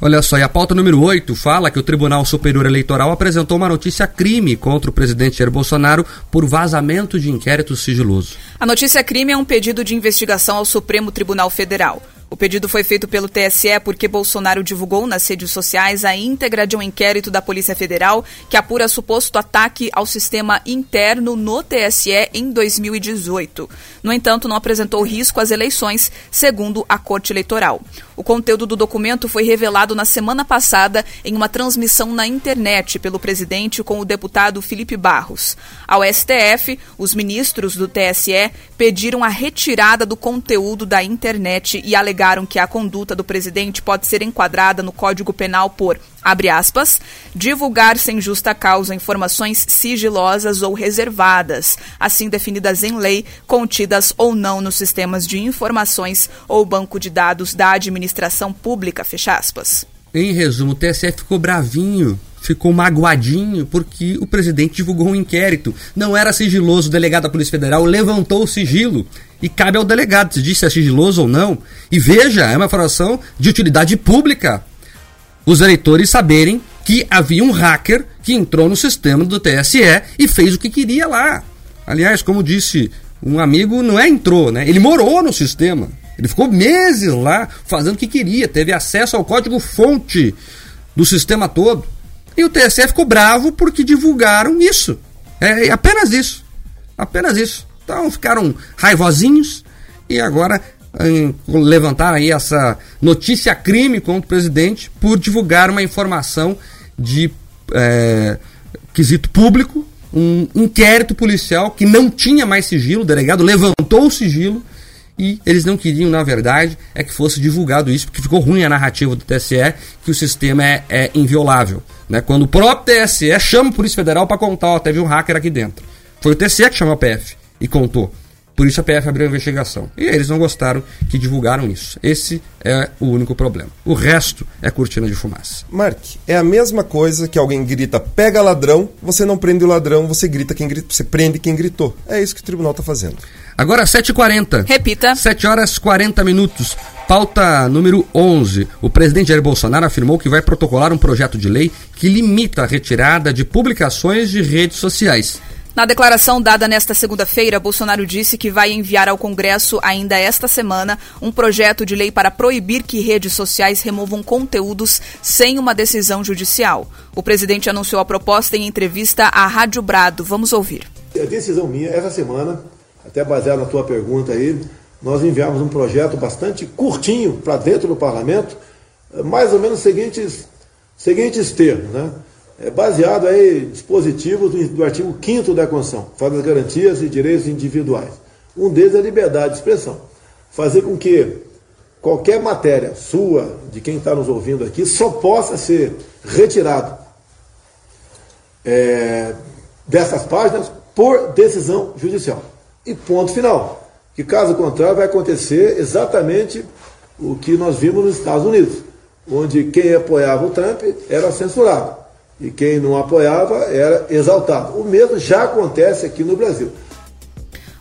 Olha só, e a pauta número 8 fala que o Tribunal Superior Eleitoral apresentou uma notícia crime contra o presidente Jair Bolsonaro por vazamento de inquérito sigiloso. A notícia crime é um pedido de investigação ao Supremo Tribunal Federal. O pedido foi feito pelo TSE porque Bolsonaro divulgou nas redes sociais a íntegra de um inquérito da Polícia Federal que apura suposto ataque ao sistema interno no TSE em 2018. No entanto, não apresentou risco às eleições, segundo a Corte Eleitoral. O conteúdo do documento foi revelado na semana passada em uma transmissão na internet pelo presidente com o deputado Felipe Barros. Ao STF, os ministros do TSE pediram a retirada do conteúdo da internet e alegaram que a conduta do presidente pode ser enquadrada no Código Penal por, abre aspas, divulgar sem justa causa informações sigilosas ou reservadas, assim definidas em lei, contidas ou não nos sistemas de informações ou banco de dados da administração pública, fecha aspas. Em resumo, o TSE ficou bravinho ficou magoadinho porque o presidente divulgou um inquérito. Não era sigiloso, o delegado da Polícia Federal levantou o sigilo. E cabe ao delegado se diz se é sigiloso ou não. E veja, é uma informação de utilidade pública. Os eleitores saberem que havia um hacker que entrou no sistema do TSE e fez o que queria lá. Aliás, como disse um amigo, não é entrou, né? Ele morou no sistema. Ele ficou meses lá fazendo o que queria, teve acesso ao código fonte do sistema todo. E o TSE ficou bravo porque divulgaram isso. É apenas isso. Apenas isso. Então ficaram raivosinhos e agora em, levantaram aí essa notícia crime contra o presidente por divulgar uma informação de é, quesito público, um inquérito policial que não tinha mais sigilo, o delegado levantou o sigilo e eles não queriam, na verdade, é que fosse divulgado isso, porque ficou ruim a narrativa do TSE, que o sistema é, é inviolável. Né? Quando o próprio TSE chama a Polícia Federal para contar, ó, teve um hacker aqui dentro. Foi o TSE que chamou a PF e contou. Por isso a PF abriu a investigação. E eles não gostaram que divulgaram isso. Esse é o único problema. O resto é cortina de fumaça. Mark, é a mesma coisa que alguém grita pega ladrão, você não prende o ladrão, você grita quem grita, você prende quem gritou. É isso que o tribunal está fazendo. Agora 7h40. Repita. 7 horas 40 minutos. Pauta número 11. O presidente Jair Bolsonaro afirmou que vai protocolar um projeto de lei que limita a retirada de publicações de redes sociais. Na declaração dada nesta segunda-feira, Bolsonaro disse que vai enviar ao Congresso ainda esta semana um projeto de lei para proibir que redes sociais removam conteúdos sem uma decisão judicial. O presidente anunciou a proposta em entrevista à Rádio Brado. Vamos ouvir. A decisão minha, essa semana, até baseado na tua pergunta aí, nós enviamos um projeto bastante curtinho para dentro do parlamento, mais ou menos seguintes, seguintes termos, né? É baseado em dispositivos do, do artigo 5 da Constituição, fala das garantias e direitos individuais. Um deles é a liberdade de expressão. Fazer com que qualquer matéria sua, de quem está nos ouvindo aqui, só possa ser retirado é, dessas páginas por decisão judicial. E ponto final. Que caso contrário vai acontecer exatamente o que nós vimos nos Estados Unidos, onde quem apoiava o Trump era censurado e quem não apoiava era exaltado. O mesmo já acontece aqui no Brasil.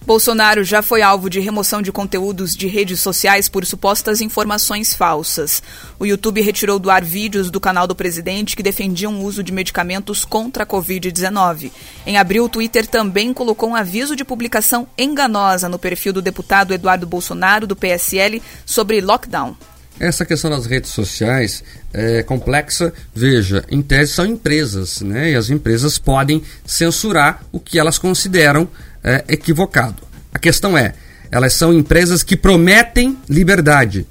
Bolsonaro já foi alvo de remoção de conteúdos de redes sociais por supostas informações falsas. O YouTube retirou do ar vídeos do canal do presidente que defendiam o uso de medicamentos contra a Covid-19. Em abril, o Twitter também colocou um aviso de publicação enganosa no perfil do deputado Eduardo Bolsonaro, do PSL, sobre lockdown. Essa questão das redes sociais é complexa. Veja, em tese são empresas, né? E as empresas podem censurar o que elas consideram é, equivocado. A questão é, elas são empresas que prometem liberdade.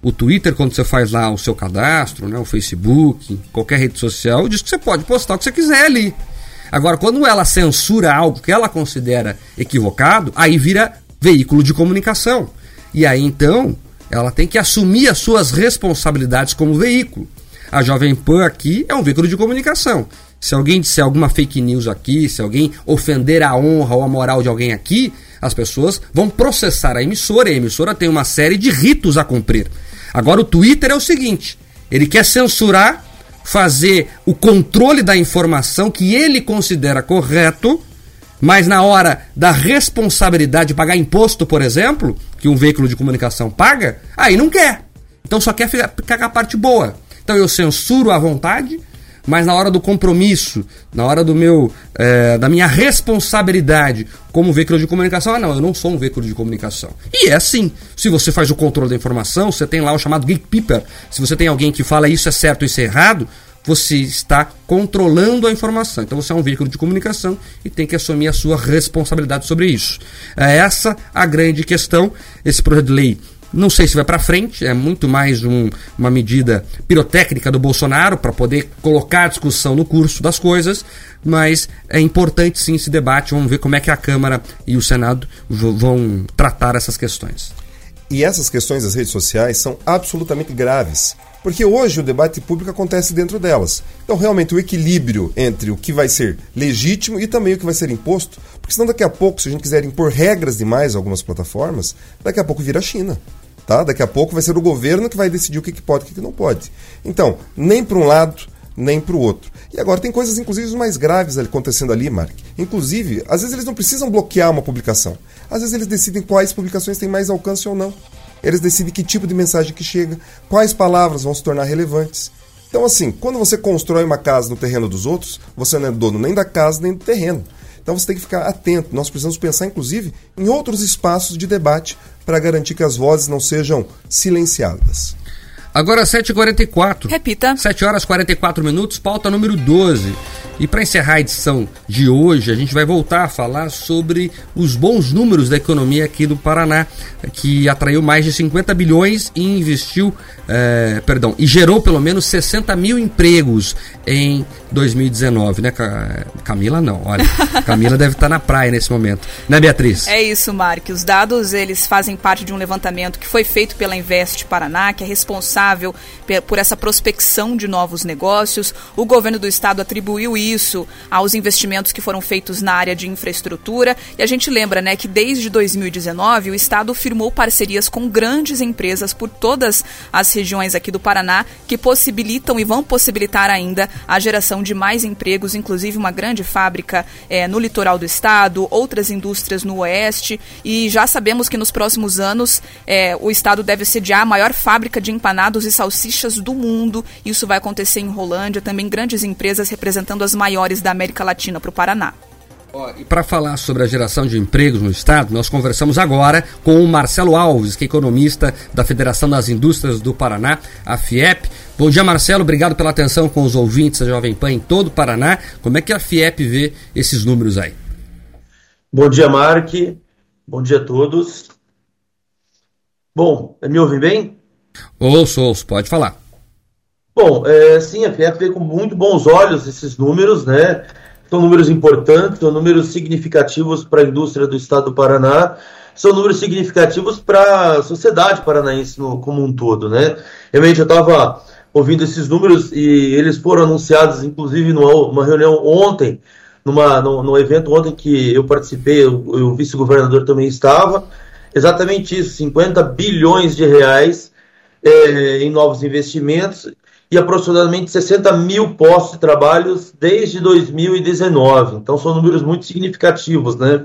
O Twitter, quando você faz lá o seu cadastro, né, o Facebook, qualquer rede social, diz que você pode postar o que você quiser ali. Agora, quando ela censura algo que ela considera equivocado, aí vira veículo de comunicação. E aí então ela tem que assumir as suas responsabilidades como veículo. A Jovem Pan aqui é um veículo de comunicação. Se alguém disser alguma fake news aqui, se alguém ofender a honra ou a moral de alguém aqui, as pessoas vão processar a emissora e a emissora tem uma série de ritos a cumprir. Agora, o Twitter é o seguinte: ele quer censurar, fazer o controle da informação que ele considera correto Mas na hora da responsabilidade de pagar imposto, por exemplo, que um veículo de comunicação paga, aí não quer. Então só quer ficar, com a parte boa. Então eu censuro à vontade, mas na hora do compromisso, na hora do meu, é, da minha responsabilidade como veículo de comunicação, ah não, eu não sou um veículo de comunicação. E é assim. Se você faz o controle da informação, você tem lá o chamado gatekeeper. Se você tem alguém que fala isso é certo, isso é errado, você está controlando a informação. Então você é um veículo de comunicação e tem que assumir a sua responsabilidade sobre isso. É essa a grande questão. Esse projeto de lei não sei se vai para frente, é muito mais um, uma medida pirotécnica do Bolsonaro para poder colocar a discussão no curso das coisas, mas é importante sim esse debate. Vamos ver como é que a Câmara e o Senado vão tratar essas questões. E essas questões das redes sociais são absolutamente graves. Porque hoje o debate público acontece dentro delas. Então, realmente, o equilíbrio entre o que vai ser legítimo e também o que vai ser imposto. Porque senão, daqui a pouco, se a gente quiser impor regras demais a algumas plataformas, daqui a pouco vira a China. Tá? Daqui a pouco vai ser o governo que vai decidir o que, pode e o que não pode. Então, nem para um lado, nem para o outro. E agora tem coisas, inclusive, mais graves acontecendo ali, Mark. Inclusive, às vezes eles não precisam bloquear uma publicação. Às vezes eles decidem quais publicações têm mais alcance ou não. Eles decidem que tipo de mensagem que chega, quais palavras vão se tornar relevantes. Então, assim, quando você constrói uma casa no terreno dos outros, você não é dono nem da casa nem do terreno. Então você tem que ficar atento. Nós precisamos pensar, inclusive, em outros espaços de debate para garantir que as vozes não sejam silenciadas. Agora 7h44. Repita. 7 horas 44 minutos, pauta número 12. E para encerrar a edição de hoje, a gente vai voltar a falar sobre os bons números da economia aqui do Paraná, que atraiu mais de 50 bilhões e investiu, é, perdão, e gerou pelo menos 60 mil empregos em 2019, né, Camila? Não, olha, Camila deve estar na praia nesse momento, né, Beatriz? É isso, Mark. Os dados eles fazem parte de um levantamento que foi feito pela Invest Paraná, que é responsável por essa prospecção de novos negócios. O governo do estado atribuiu isso aos investimentos que foram feitos na área de infraestrutura. E a gente lembra, né, que desde 2019 o estado firmou parcerias com grandes empresas por todas as regiões aqui do Paraná que possibilitam e vão possibilitar ainda a geração de mais empregos, inclusive uma grande fábrica é, no litoral do estado, outras indústrias no oeste. E já sabemos que nos próximos anos é, o estado deve sediar a maior fábrica de e salsichas do mundo. Isso vai acontecer em Rolândia, também grandes empresas representando as maiores da América Latina para o Paraná. E para falar sobre a geração de empregos no Estado, nós conversamos agora com o Marcelo Alves, que é economista da Federação das Indústrias do Paraná, a FIEP. Bom dia, Marcelo. Obrigado pela atenção com os ouvintes da Jovem Pan em todo o Paraná. Como é que a FIEP vê esses números aí? Bom dia, Mark. Bom dia a todos. Bom, me ouvem bem? Ouço, ouço. Pode falar. Bom, é, sim, a FIEP vê com muito bons olhos esses números, né? São números importantes, são números significativos para a indústria do estado do Paraná, são números significativos para a sociedade paranaense no, como um todo, né? Realmente eu estava ouvindo esses números e eles foram anunciados, inclusive, numa reunião ontem, numa, num, evento ontem que eu participei, o vice-governador também estava, exatamente isso, 50 bilhões de reais é, em novos investimentos e aproximadamente 60 mil postos de trabalho desde 2019. Então são números muito significativos, né?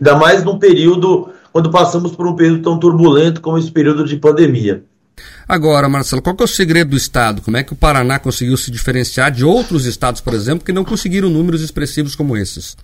Ainda mais num período quando passamos por um período tão turbulento como esse período de pandemia. Agora, Marcelo, qual é o segredo do Estado? Como é que o Paraná conseguiu se diferenciar de outros estados, por exemplo, que não conseguiram números expressivos como esses?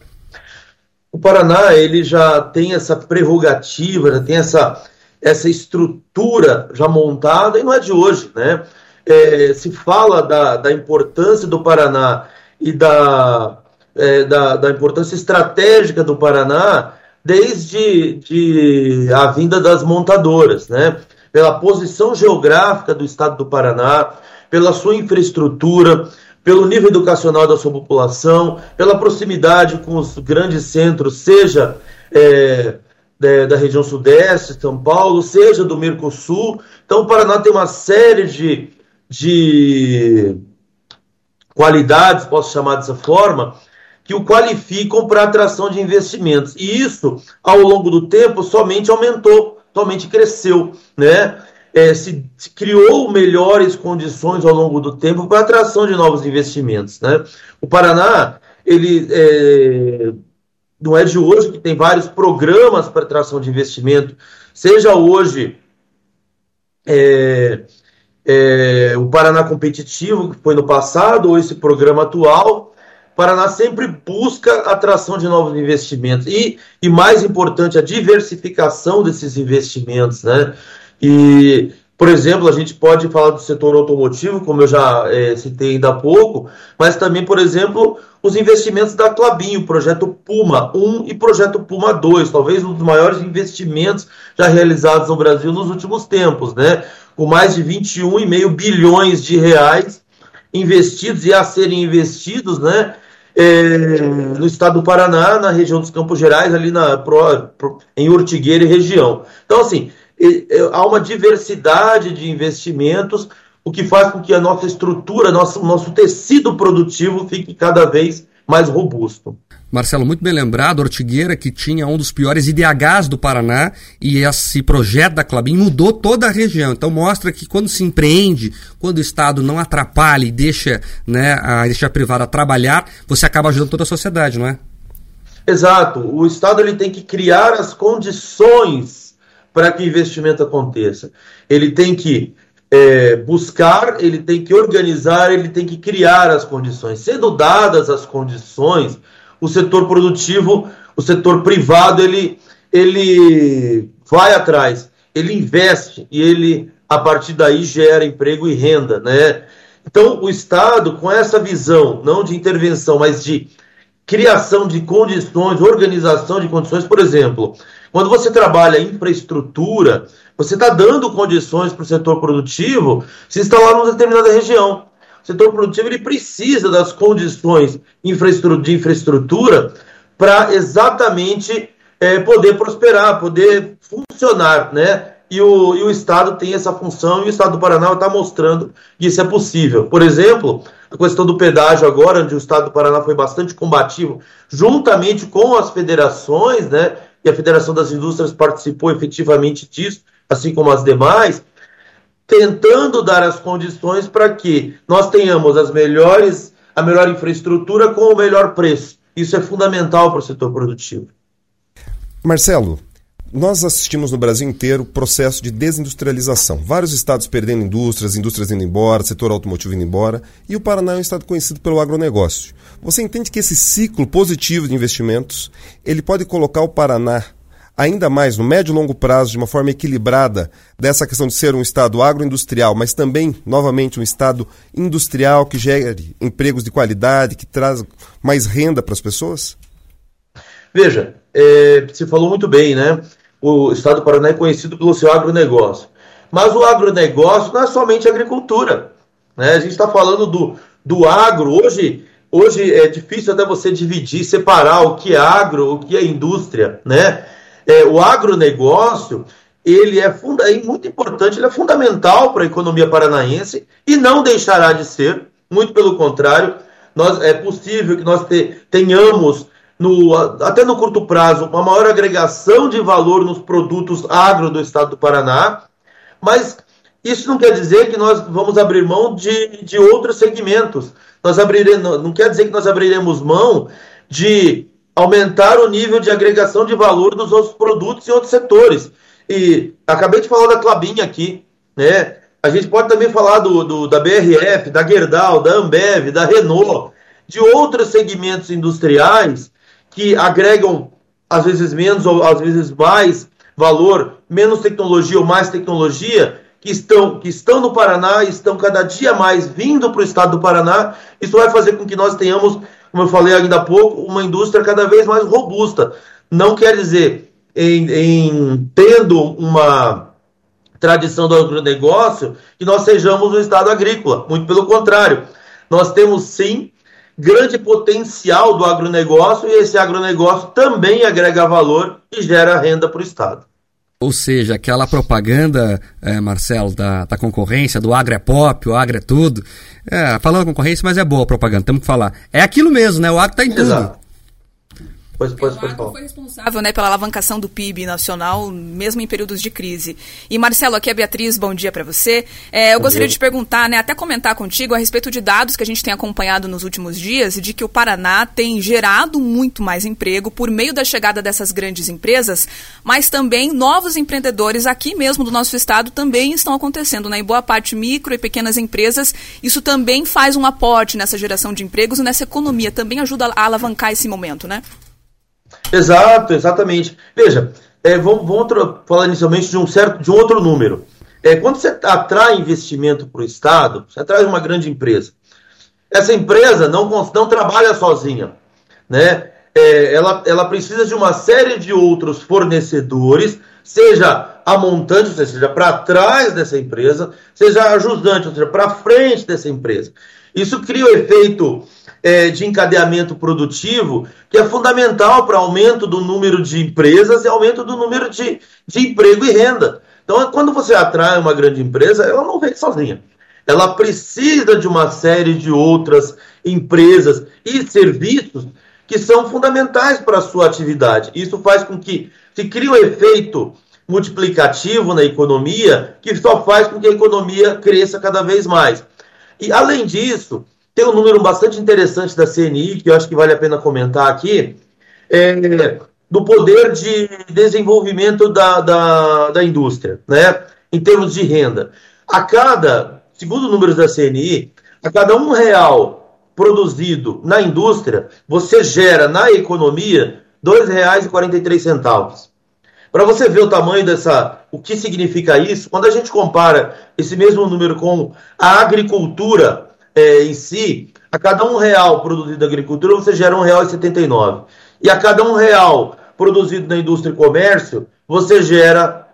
O Paraná ele já tem essa prerrogativa, já tem essa, essa estrutura já montada, e não é de hoje, né? é, se fala da, da importância do Paraná e da, é, da, da, importância estratégica do Paraná desde de a vinda das montadoras, né? pela posição geográfica do estado do Paraná, pela sua infraestrutura, pelo nível educacional da sua população, pela proximidade com os grandes centros, seja é, da, da, região sudeste, São Paulo, seja do Mercosul. Então, o Paraná tem uma série de de qualidades, posso chamar dessa forma, que o qualificam para atração de investimentos. E isso, ao longo do tempo, somente aumentou, somente cresceu, né? É, se, se, criou melhores condições ao longo do tempo para atração de novos investimentos, né? O Paraná, ele é, não é de hoje que tem vários programas para atração de investimento, seja hoje é, é, o Paraná Competitivo, que foi no passado, ou esse programa atual, o Paraná sempre busca atração de novos investimentos e, e mais importante, a diversificação desses investimentos, né? E, por exemplo, a gente pode falar do setor automotivo, como eu já é, citei ainda há pouco, mas também, por exemplo, os investimentos da Clabin, o projeto Puma 1 e projeto Puma 2, talvez um dos maiores investimentos já realizados no Brasil nos últimos tempos, né? Com mais de 21,5 bilhões de reais investidos e a serem investidos, né? É, no estado do Paraná, na região dos Campos Gerais, ali na, pro, pro, em Ortigueira e região. Então, assim, há uma diversidade de investimentos, o que faz com que a nossa estrutura, nosso, nosso tecido produtivo fique cada vez mais robusto. Marcelo, muito bem lembrado, Ortigueira, que tinha um dos piores IDHs do Paraná, e esse projeto da Clabin mudou toda a região. Então mostra que quando se empreende, quando o Estado não atrapalha e deixa, né, a, deixa a privada trabalhar, você acaba ajudando toda a sociedade, não é? Exato. O Estado ele tem que criar as condições para que o investimento aconteça. Ele tem que é, buscar, ele tem que organizar, ele tem que criar as condições. Sendo dadas as condições, o setor produtivo, o setor privado, ele, ele vai atrás, ele investe e ele, a partir daí, gera emprego e renda, né? Então, o Estado, com essa visão, não de intervenção, mas de criação de condições, organização de condições, por exemplo, quando você trabalha infraestrutura, você está dando condições para o setor produtivo se instalar numa determinada região. O setor produtivo ele precisa das condições de infraestrutura para exatamente é, poder prosperar, poder funcionar, né? E o, e o Estado tem essa função e o Estado do Paraná está mostrando que isso é possível. Por exemplo, a questão do pedágio agora, onde o Estado do Paraná foi bastante combativo, juntamente com as federações, né? E a Federação das Indústrias participou efetivamente disso, assim como as demais tentando dar as condições para que nós tenhamos as melhores, a melhor infraestrutura com o melhor preço. Isso é fundamental para o setor produtivo. Marcelo, nós assistimos no Brasil inteiro processo de desindustrialização. Vários estados perdendo indústrias, indústrias indo embora, setor automotivo indo embora, e o Paraná é um estado conhecido pelo agronegócio. Você entende que esse ciclo positivo de investimentos, ele pode colocar o Paraná ainda mais no médio e longo prazo, de uma forma equilibrada, dessa questão de ser um Estado agroindustrial, mas também, novamente, um Estado industrial que gere empregos de qualidade, que traz mais renda para as pessoas? Veja, é, você falou muito bem, né? O Estado do Paraná é conhecido pelo seu agronegócio. Mas o agronegócio não é somente agricultura. Né? A gente está falando do, do agro. Hoje, hoje é difícil até você dividir, separar o que é agro, o que é indústria. Né? É, o agronegócio ele é, funda é muito importante, ele é fundamental para a economia paranaense e não deixará de ser, muito pelo contrário, nós, é possível que nós te, tenhamos, no, até no curto prazo, uma maior agregação de valor nos produtos agro do estado do Paraná, mas isso não quer dizer que nós vamos abrir mão de, de outros segmentos. Nós abriremos, não quer dizer que nós abriremos mão de aumentar o nível de agregação de valor dos outros produtos e outros setores. E acabei de falar da Clabin aqui, né? A gente pode também falar do, do, da BRF, da Gerdau, da Ambev, da Renault, de outros segmentos industriais que agregam às vezes menos ou às vezes mais valor, menos tecnologia ou mais tecnologia, que estão, que estão no Paraná estão cada dia mais vindo para o estado do Paraná. Isso vai fazer com que nós tenhamos como eu falei ainda há pouco, uma indústria cada vez mais robusta. Não quer dizer, em, em tendo uma tradição do agronegócio, que nós sejamos um Estado agrícola. Muito pelo contrário. Nós temos sim grande potencial do agronegócio e esse agronegócio também agrega valor e gera renda para o Estado. Ou seja, aquela propaganda, é, Marcelo, da, da concorrência, do agro é pop, o agro é tudo. É, falando concorrência, mas é boa a propaganda, temos que falar. É aquilo mesmo, né? O agro está em tudo. Exato. Pode, pode falar. foi responsável né, pela alavancação do PIB nacional, mesmo em períodos de crise. E Marcelo, aqui é a Beatriz, bom dia para você. É, eu Bom gostaria dia. de perguntar, né, até comentar contigo a respeito de dados que a gente tem acompanhado nos últimos dias, de que o Paraná tem gerado muito mais emprego por meio da chegada dessas grandes empresas, mas também novos empreendedores aqui mesmo do nosso estado também estão acontecendo, né? Em boa parte micro e pequenas empresas, isso também faz um aporte nessa geração de empregos e nessa economia, também ajuda a alavancar esse momento, né? Exato, exatamente. Veja, é, vamos, vamos falar inicialmente de um certo, de um outro número. É, quando você atrai investimento para o Estado, você atrai uma grande empresa. Essa empresa não, não trabalha sozinha, né? É, ela, ela precisa de uma série de outros fornecedores, seja a montante, ou seja, para trás dessa empresa, seja ajudante, ou seja, para frente dessa empresa. Isso cria o efeito é, de encadeamento produtivo que é fundamental para aumento do número de empresas e aumento do número de, de emprego e renda. Então, quando você atrai uma grande empresa, ela não vem sozinha. Ela precisa de uma série de outras empresas e serviços que são fundamentais para a sua atividade. Isso faz com que se crie um efeito multiplicativo na economia que só faz com que a economia cresça cada vez mais. E, além disso, tem um número bastante interessante da CNI, que eu acho que vale a pena comentar aqui, é, do poder de desenvolvimento da, da, da indústria, né? em termos de renda. A cada, segundo números da CNI, a cada um real produzido na indústria, você gera na economia R$ 2,43. Para você ver o tamanho dessa, o que significa isso, quando a gente compara esse mesmo número com a agricultura eh, em si, a cada um real produzido na agricultura você gera R$ 1,79. E a cada um real produzido na indústria e comércio, você gera,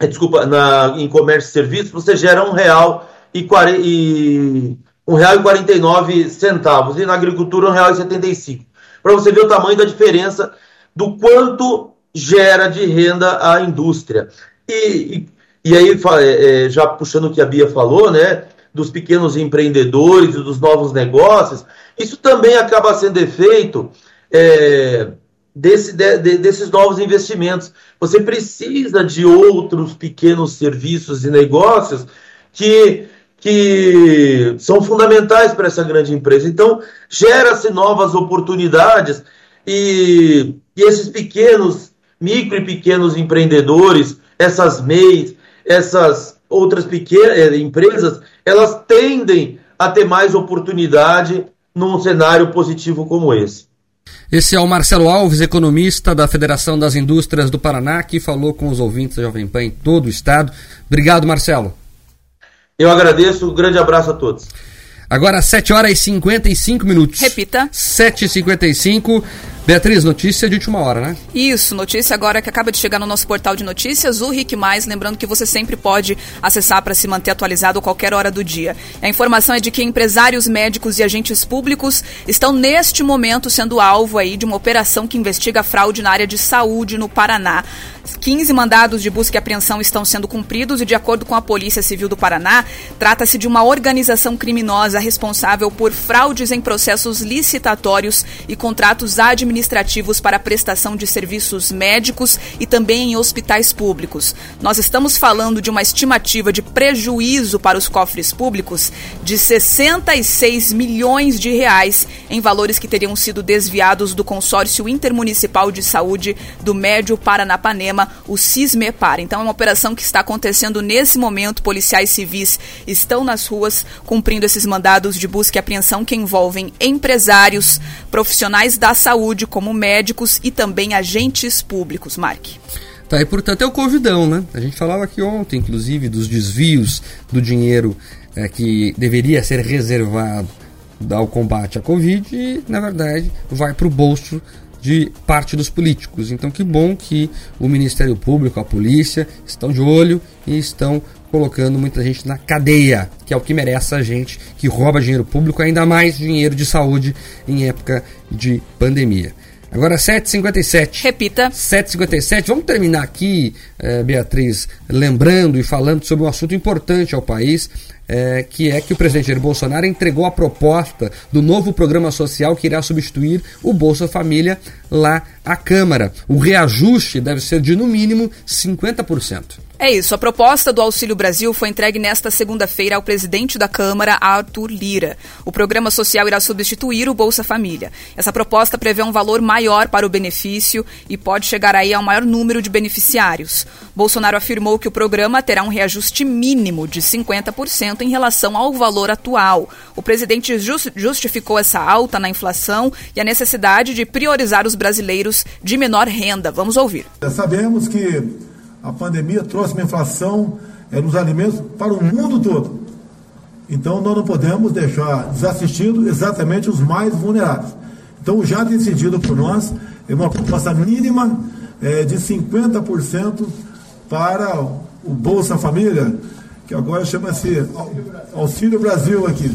eh, desculpa, na, em comércio e serviços, você gera um real e, e um real e 49 centavos e na agricultura um real e 75. Para você ver o tamanho da diferença do quanto gera de renda a indústria. E, e, e aí, é, é, já puxando o que a Bia falou, né, dos pequenos empreendedores e dos novos negócios, isso também acaba sendo efeito é, desse, de- de- desses novos investimentos. Você precisa de outros pequenos serviços e negócios que, que são fundamentais para essa grande empresa. Então, gera-se novas oportunidades e, e esses pequenos, micro e pequenos empreendedores, essas MEIs, essas outras pequenas eh, empresas, elas tendem a ter mais oportunidade num cenário positivo como esse. Esse é o Marcelo Alves, economista da Federação das Indústrias do Paraná, que falou com os ouvintes da Jovem Pan em todo o estado. Obrigado, Marcelo. Eu agradeço, um grande abraço a todos. Agora 7 horas e 55 minutos. Repita. 7h55. Beatriz, notícia de última hora, né? Isso, notícia agora que acaba de chegar no nosso portal de notícias, o Rick Mais, lembrando que você sempre pode acessar para se manter atualizado a qualquer hora do dia. A informação é de que empresários médicos e agentes públicos estão neste momento sendo alvo aí de uma operação que investiga fraude na área de saúde no Paraná. 15 mandados de busca e apreensão estão sendo cumpridos e, de acordo com a Polícia Civil do Paraná, trata-se de uma organização criminosa responsável por fraudes em processos licitatórios e contratos administrativos para prestação de serviços médicos e também em hospitais públicos. Nós estamos falando de uma estimativa de prejuízo para os cofres públicos de 66 milhões de reais em valores que teriam sido desviados do Consórcio Intermunicipal de Saúde do Médio Paranapanema, o CISMEPAR. Então é uma operação que está acontecendo nesse momento. Policiais civis estão nas ruas cumprindo esses mandados de busca e apreensão que envolvem empresários, profissionais da saúde, como médicos e também agentes públicos. Mark. Tá, e portanto é o Covidão, né? A gente falava aqui ontem, inclusive, dos desvios do dinheiro é, que deveria ser reservado ao combate à Covid e, na verdade, vai para o bolso de parte dos políticos. Então, que bom que o Ministério Público, a polícia, estão de olho e estão colocando muita gente na cadeia, que é o que merece a gente que rouba dinheiro público, ainda mais dinheiro de saúde em época de pandemia. Agora 7h57. Repita. 7h57. Vamos terminar aqui, eh, Beatriz, lembrando e falando sobre um assunto importante ao país. É, que é que o presidente Jair Bolsonaro entregou a proposta do novo programa social que irá substituir o Bolsa Família lá à Câmara. O reajuste deve ser de no mínimo 50%. É isso. A proposta do Auxílio Brasil foi entregue nesta segunda-feira ao presidente da Câmara, Arthur Lira. O programa social irá substituir o Bolsa Família. Essa proposta prevê um valor maior para o benefício e pode chegar aí a um maior número de beneficiários. Bolsonaro afirmou que o programa terá um reajuste mínimo de 50% em relação ao valor atual. O presidente justificou essa alta na inflação e a necessidade de priorizar os brasileiros de menor renda. Vamos ouvir. Sabemos que a pandemia trouxe uma inflação é, nos alimentos para o mundo todo. Então nós não podemos deixar desassistido exatamente os mais vulneráveis. Então já decidido por nós é uma proposta mínima é, de 50% para o Bolsa Família, que agora chama-se Auxílio Brasil aqui.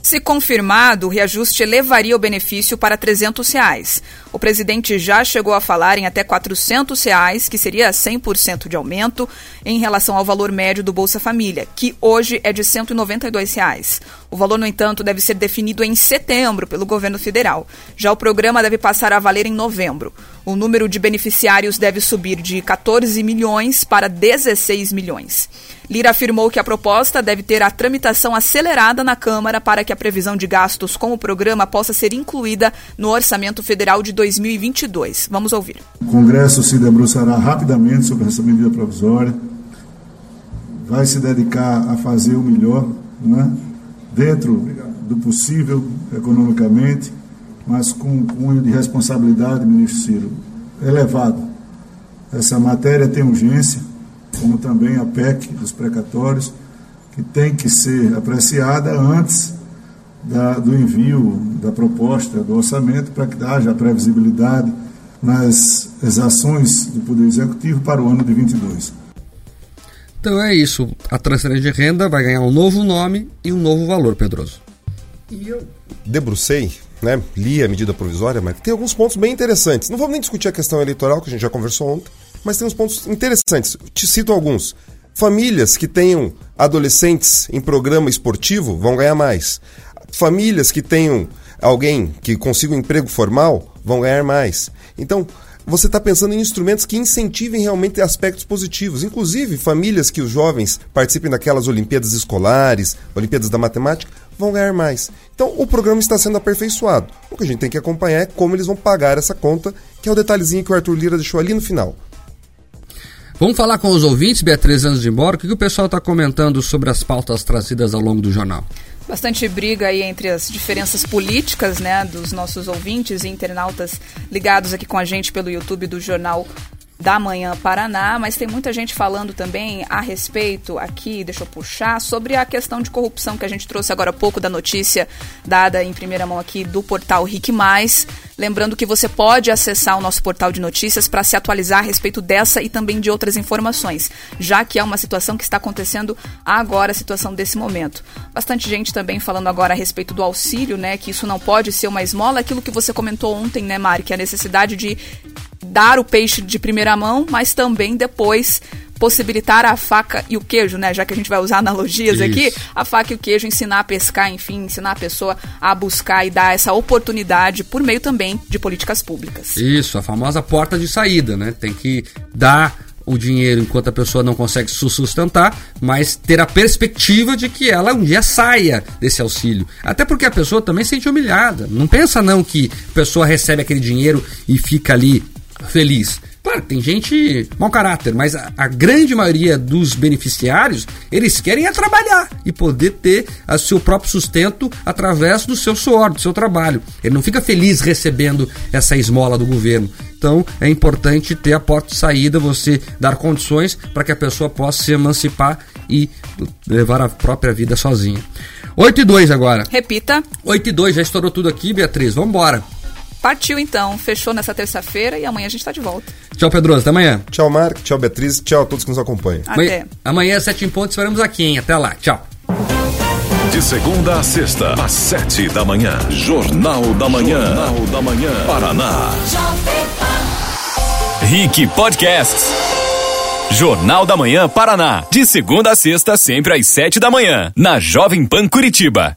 Se confirmado, o reajuste elevaria o benefício para 300 reais. O presidente já chegou a falar em até 400 reais, que seria 100% de aumento em relação ao valor médio do Bolsa Família, que hoje é de 192 reais. O valor, no entanto, deve ser definido em setembro pelo governo federal. Já o programa deve passar a valer em novembro. O número de beneficiários deve subir de 14 milhões para 16 milhões. Lira afirmou que a proposta deve ter a tramitação acelerada na Câmara para que a previsão de gastos com o programa possa ser incluída no orçamento federal de 2022. Vamos ouvir. O Congresso se debruçará rapidamente sobre essa medida provisória, vai se dedicar a fazer o melhor, né? Dentro do possível economicamente, mas com um cunho de responsabilidade, ministro Ciro, elevado. Essa matéria tem urgência como também a PEC dos precatórios, que tem que ser apreciada antes da, do envio da proposta do orçamento para que haja previsibilidade nas ações do Poder Executivo para o ano de 22. Então é isso. A transferência de renda vai ganhar um novo nome e um novo valor, Pedroso. E eu debrucei, né, li a medida provisória, mas tem alguns pontos bem interessantes. Não vamos nem discutir a questão eleitoral, que a gente já conversou ontem mas tem uns pontos interessantes. Te cito alguns. Famílias que tenham adolescentes em programa esportivo vão ganhar mais. Famílias que tenham alguém que consiga um emprego formal vão ganhar mais. Então, você está pensando em instrumentos que incentivem realmente aspectos positivos. Inclusive, famílias que os jovens participem daquelas Olimpíadas escolares, Olimpíadas da Matemática, vão ganhar mais. Então, o programa está sendo aperfeiçoado. O que a gente tem que acompanhar é como eles vão pagar essa conta, que é o detalhezinho que o Arthur Lira deixou ali no final. Vamos falar com os ouvintes, Beatriz, antes de ir embora. O que, que o pessoal está comentando sobre as pautas trazidas ao longo do jornal? Bastante briga aí entre as diferenças políticas, né, dos nossos ouvintes e internautas ligados aqui com a gente pelo YouTube do Jornal da Manhã Paraná, mas tem muita gente falando também a respeito aqui, deixa eu puxar, sobre a questão de corrupção que a gente trouxe agora há pouco da notícia dada em primeira mão aqui do portal Rick Mais. Lembrando que você pode acessar o nosso portal de notícias para se atualizar a respeito dessa e também de outras informações, já que é uma situação que está acontecendo agora, a situação desse momento. Bastante gente também falando agora a respeito do auxílio, né, que isso não pode ser uma esmola, aquilo que você comentou ontem, né, Mari, que é a necessidade de dar o peixe de primeira mão, mas também depois possibilitar a faca e o queijo, né? Já que a gente vai usar analogias Isso. aqui, a faca e o queijo, ensinar a pescar, enfim, ensinar a pessoa a buscar e dar essa oportunidade por meio também de políticas públicas. Isso, a famosa porta de saída, né? Tem que dar o dinheiro enquanto a pessoa não consegue se sustentar, mas ter a perspectiva de que ela um dia saia desse auxílio. Até porque a pessoa também se sente humilhada. Não pensa não que a pessoa recebe aquele dinheiro e fica ali feliz. Claro, tem gente mau caráter, mas a, a, grande maioria dos beneficiários, eles querem é trabalhar e poder ter o seu próprio sustento através do seu suor, do seu trabalho. Ele não fica feliz recebendo essa esmola do governo. Então, é importante ter a porta de saída, você dar condições para que a pessoa possa se emancipar e levar a própria vida sozinha. 8 e 2 agora. Repita. 8 e 2, já estourou tudo aqui, Beatriz. Vamos embora. Partiu então, fechou nessa terça-feira e amanhã a gente está de volta. Tchau, Pedroso, até amanhã. Tchau, Marco, tchau, Beatriz, tchau a todos que nos acompanham. Até. Amanhã, às sete em ponto, esperamos aqui, hein? Até lá, tchau. De segunda a sexta, às sete da manhã. Jornal da Manhã. Jornal da Manhã. Paraná. Rick Podcasts. Jornal da Manhã Paraná. De segunda a sexta, sempre às sete da manhã. Na Jovem Pan Curitiba.